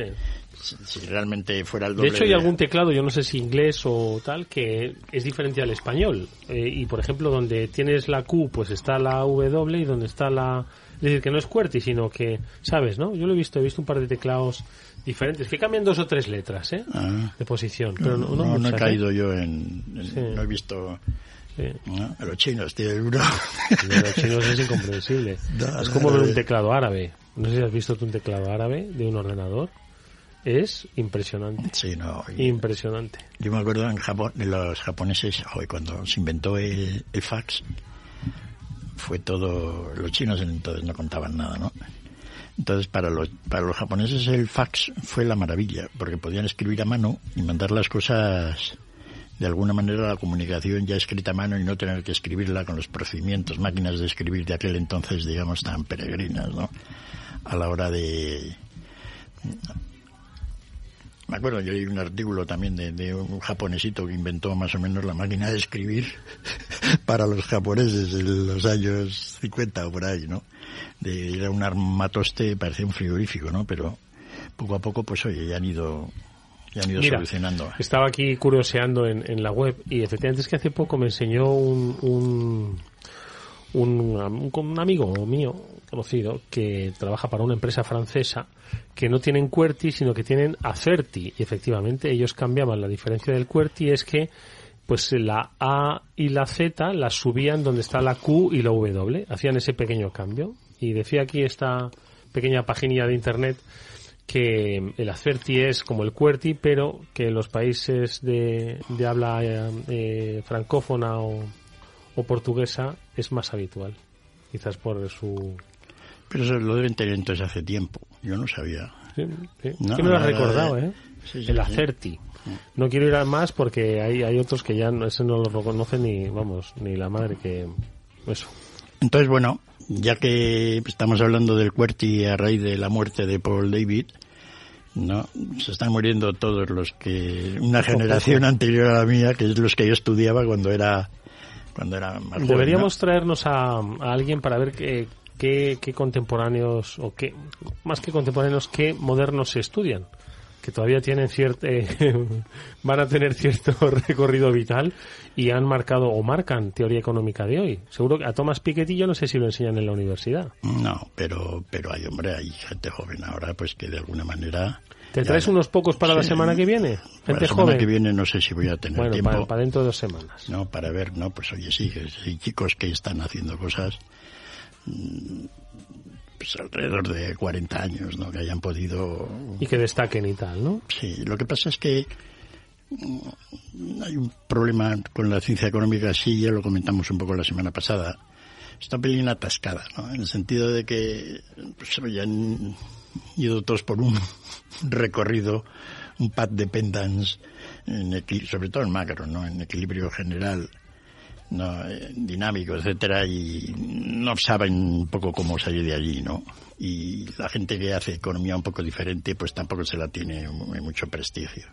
Si, realmente fuera el De doble. hecho, hay algún teclado, yo no sé si inglés o tal, que es diferente al español. Eh, y, por ejemplo, donde tienes la Q, pues está la W y donde está la... Es decir, que no es QWERTY, sino que, ¿sabes, no? Yo lo he visto, he visto un par de teclados diferentes, que cambian dos o tres letras, ¿eh? Ah. De posición. Pero no, no, no, no he ¿eh? caído yo en, en- Sí. no he visto Sí. ¿no? los chinos uno Lo de los chinos es incomprensible. *laughs* Es como ver un teclado árabe. No sé si has visto tú un teclado árabe de un ordenador. Es impresionante. Sí, no. y- Impresionante. Yo me acuerdo en Japón, de los japoneses, hoy cuando se inventó el, el fax, fue todo, los chinos entonces no contaban nada, ¿no? Entonces para los, para los japoneses el fax fue la maravilla, porque podían escribir a mano y mandar las cosas de alguna manera la comunicación ya escrita a mano y no tener que escribirla con los procedimientos, máquinas de escribir de aquel entonces, digamos, tan peregrinas, ¿no? A la hora de, me acuerdo, yo leí un artículo también de, de, un japonesito que inventó más o menos la máquina de escribir *laughs* para los japoneses en los años 50 o por ahí, ¿no? De, era un armatoste, parecía un frigorífico, ¿no? Pero poco a poco, pues oye, ya han ido, ya han ido Mira, solucionando. Estaba aquí curioseando en, en, la web y efectivamente es que hace poco me enseñó un, un, un, un amigo mío, conocido, que trabaja para una empresa francesa que no tienen QWERTY sino que tienen ACERTY y efectivamente ellos cambiaban. La diferencia del QWERTY es que pues la A y la Z las subían donde está la Q y la W, hacían ese pequeño cambio. Y decía aquí esta pequeña página de internet que el ACERTY es como el QWERTY pero que en los países de, de habla eh, francófona o portuguesa es más habitual quizás por su pero eso lo deben tener entonces hace tiempo. Yo no sabía. Sí, sí. No, que me lo has recordado, ¿eh? Sí, el Acerti. No quiero ir a más porque hay, hay otros que ya no, ese no lo reconocen ni, vamos, ni la madre que... Eso. Entonces, bueno, ya que estamos hablando del QWERTY a raíz de la muerte de Paul David, no se están muriendo todos los que una generación anterior a la mía que es los que yo estudiaba cuando era cuando era más joven, deberíamos ¿no? traernos a, a, alguien para ver qué, qué, qué contemporáneos o qué más que contemporáneos qué modernos se estudian que todavía tienen cierto eh, *laughs* van a tener cierto *laughs* recorrido vital y han marcado o marcan teoría económica de hoy seguro que a Tomás Piketty yo no sé si lo enseñan en la universidad no pero pero hay hombre hay gente joven ahora pues que de alguna manera ¿Te traes ya, unos pocos para sí, la semana que viene? Gente la semana joven. que viene no sé si voy a tener bueno, tiempo. Para, para, dentro de dos semanas. No, para ver, no, pues oye, sí, hay chicos que están haciendo cosas pues alrededor de 40 años, ¿no? Que hayan podido... Y que destaquen y tal, ¿no? Sí, lo que pasa es que mm, hay un problema con la ciencia económica, sí, ya lo comentamos un poco la semana pasada. Está un pelín atascada, ¿no? En el sentido de que pues, han ido todos por un *laughs* recorrido, un pad de pendants, en sobre todo en macro, ¿no? En equilibrio general no, eh, dinámico, etcétera, y no saben un poco cómo salir de allí, ¿no? Y la gente que hace economía un poco diferente, pues tampoco se la tiene mucho prestigio.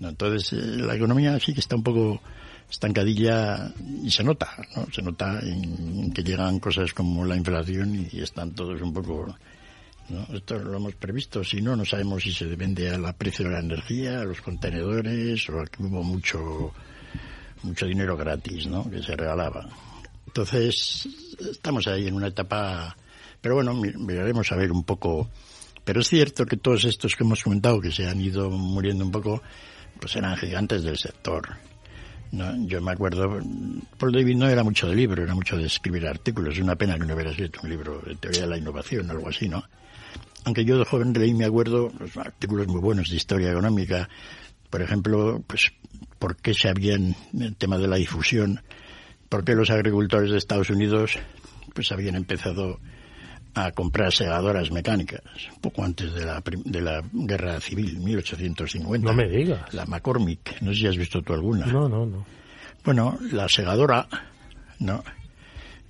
¿no? Entonces, eh, la economía sí que está un poco estancadilla y se nota, ¿no? Se nota en, que llegan cosas como la inflación y están todos un poco ¿no? Esto lo hemos previsto, si no, no sabemos si se depende al precio de la energía, a los contenedores o a que hubo mucho mucho dinero gratis, ¿no? Que se regalaba. Entonces, estamos ahí en una etapa, pero bueno, miraremos a ver un poco. Pero es cierto que todos estos que hemos comentado, que se han ido muriendo un poco, pues eran gigantes del sector. Yo me acuerdo, Paul David no era mucho de libro, era mucho de escribir artículos. Es una pena que no hubiera escrito un libro de teoría de la innovación o algo así, ¿no? Aunque yo de joven leí, me acuerdo, pues, artículos muy buenos de historia económica. Por ejemplo, pues por qué se habían, el tema de la difusión, por qué los agricultores de Estados Unidos pues habían empezado a comprar segadoras mecánicas, poco antes de la, de la guerra civil, 1850. No me digas. La McCormick, no sé si has visto tú alguna. No, no, no. Bueno, la segadora, ¿no?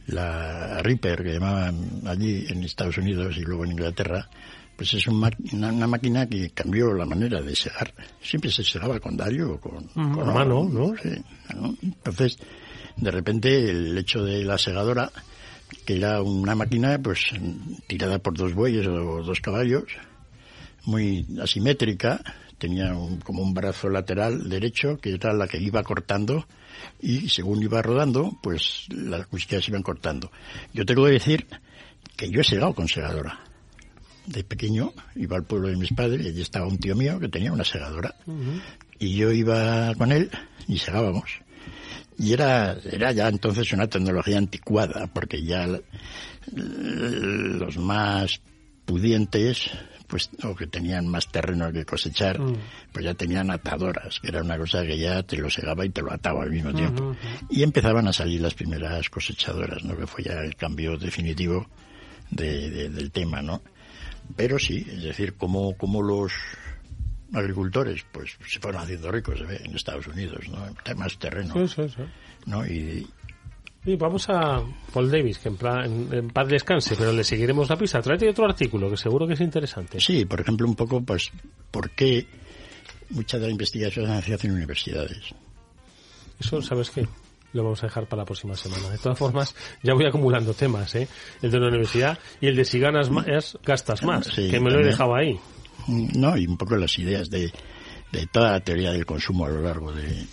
La Reaper, que llamaban allí en Estados Unidos y luego en Inglaterra, pues es un una, una, máquina que cambió la manera de segar. Siempre se segaba con dario o con, uh -huh. con mano, ¿no? Sí, ¿no? Entonces, de repente, el hecho de la segadora, que era una máquina pues tirada por dos bueyes o dos caballos, muy asimétrica, tenía un, como un brazo lateral derecho que era la que iba cortando y según iba rodando, pues las cuchillas iban cortando. Yo tengo que decir que yo he segado con segadora de pequeño iba al pueblo de mis padres y allí estaba un tío mío que tenía una segadora. Uh -huh. Y yo iba con él y segábamos. Y era, era ya entonces una tecnología anticuada, porque ya los más pudientes, pues, o que tenían más terreno que cosechar, uh -huh. pues ya tenían atadoras, que era una cosa que ya te lo segaba y te lo ataba al mismo tiempo. Uh -huh. Y empezaban a salir las primeras cosechadoras, ¿no? Que fue ya el cambio definitivo de, de, del tema, ¿no? Pero sí, es decir, como, como los agricultores pues se fueron haciendo ricos ve, en Estados Unidos, ¿no? Temas terreno. Sí, sí, sí. ¿no? Y, y vamos a Paul Davis, que en, plan, en, en, paz descanse, pero le seguiremos la pista. Tráete otro artículo que seguro que es interesante. Sí, por ejemplo, un poco, pues, ¿por qué mucha de la investigación se hace en universidades. Eso, ¿sabes qué? Lo vamos a dejar para la próxima semana. De todas formas, ya voy acumulando temas, ¿eh? El de la universidad y el de si ganas más, gastas más, Sí, que me lo he dejado ahí. Mm, No, y un poco las ideas de, de toda la teoría del consumo a lo largo de...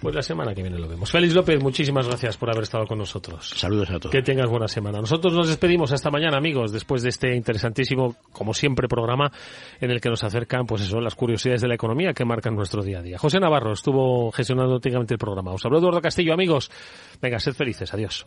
Pues la semana que viene lo vemos. Félix López, muchísimas gracias por haber estado con nosotros. Saludos a todos. Que tengas buena semana. Nosotros nos despedimos hasta mañana, amigos, después de este interesantísimo, como siempre, programa en el que nos acercan, pues eso, las curiosidades de la economía que marcan nuestro día a día. José Navarro estuvo gestionando técnicamente el programa. Os habló Eduardo Castillo, amigos. Venga, sed felices. Adiós.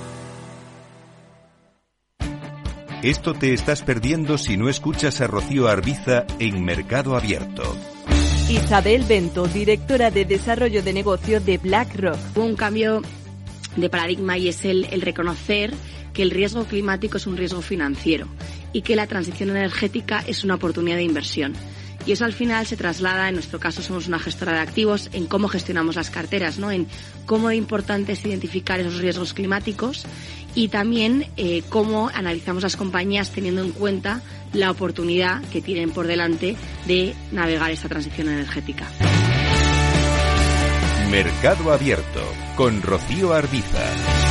Esto te estás perdiendo si no escuchas a Rocío Arbiza en Mercado Abierto. Isabel Bento, directora de Desarrollo de Negocio de BlackRock. Hubo un cambio de paradigma y es el, el reconocer que el riesgo climático es un riesgo financiero y que la transición energética es una oportunidad de inversión. Y eso al final se traslada, en nuestro caso somos una gestora de activos, en cómo gestionamos las carteras, ¿no? en cómo de importante es identificar esos riesgos climáticos y también eh, cómo analizamos las compañías teniendo en cuenta la oportunidad que tienen por delante de navegar esta transición energética. Mercado Abierto con Rocío Arbiza.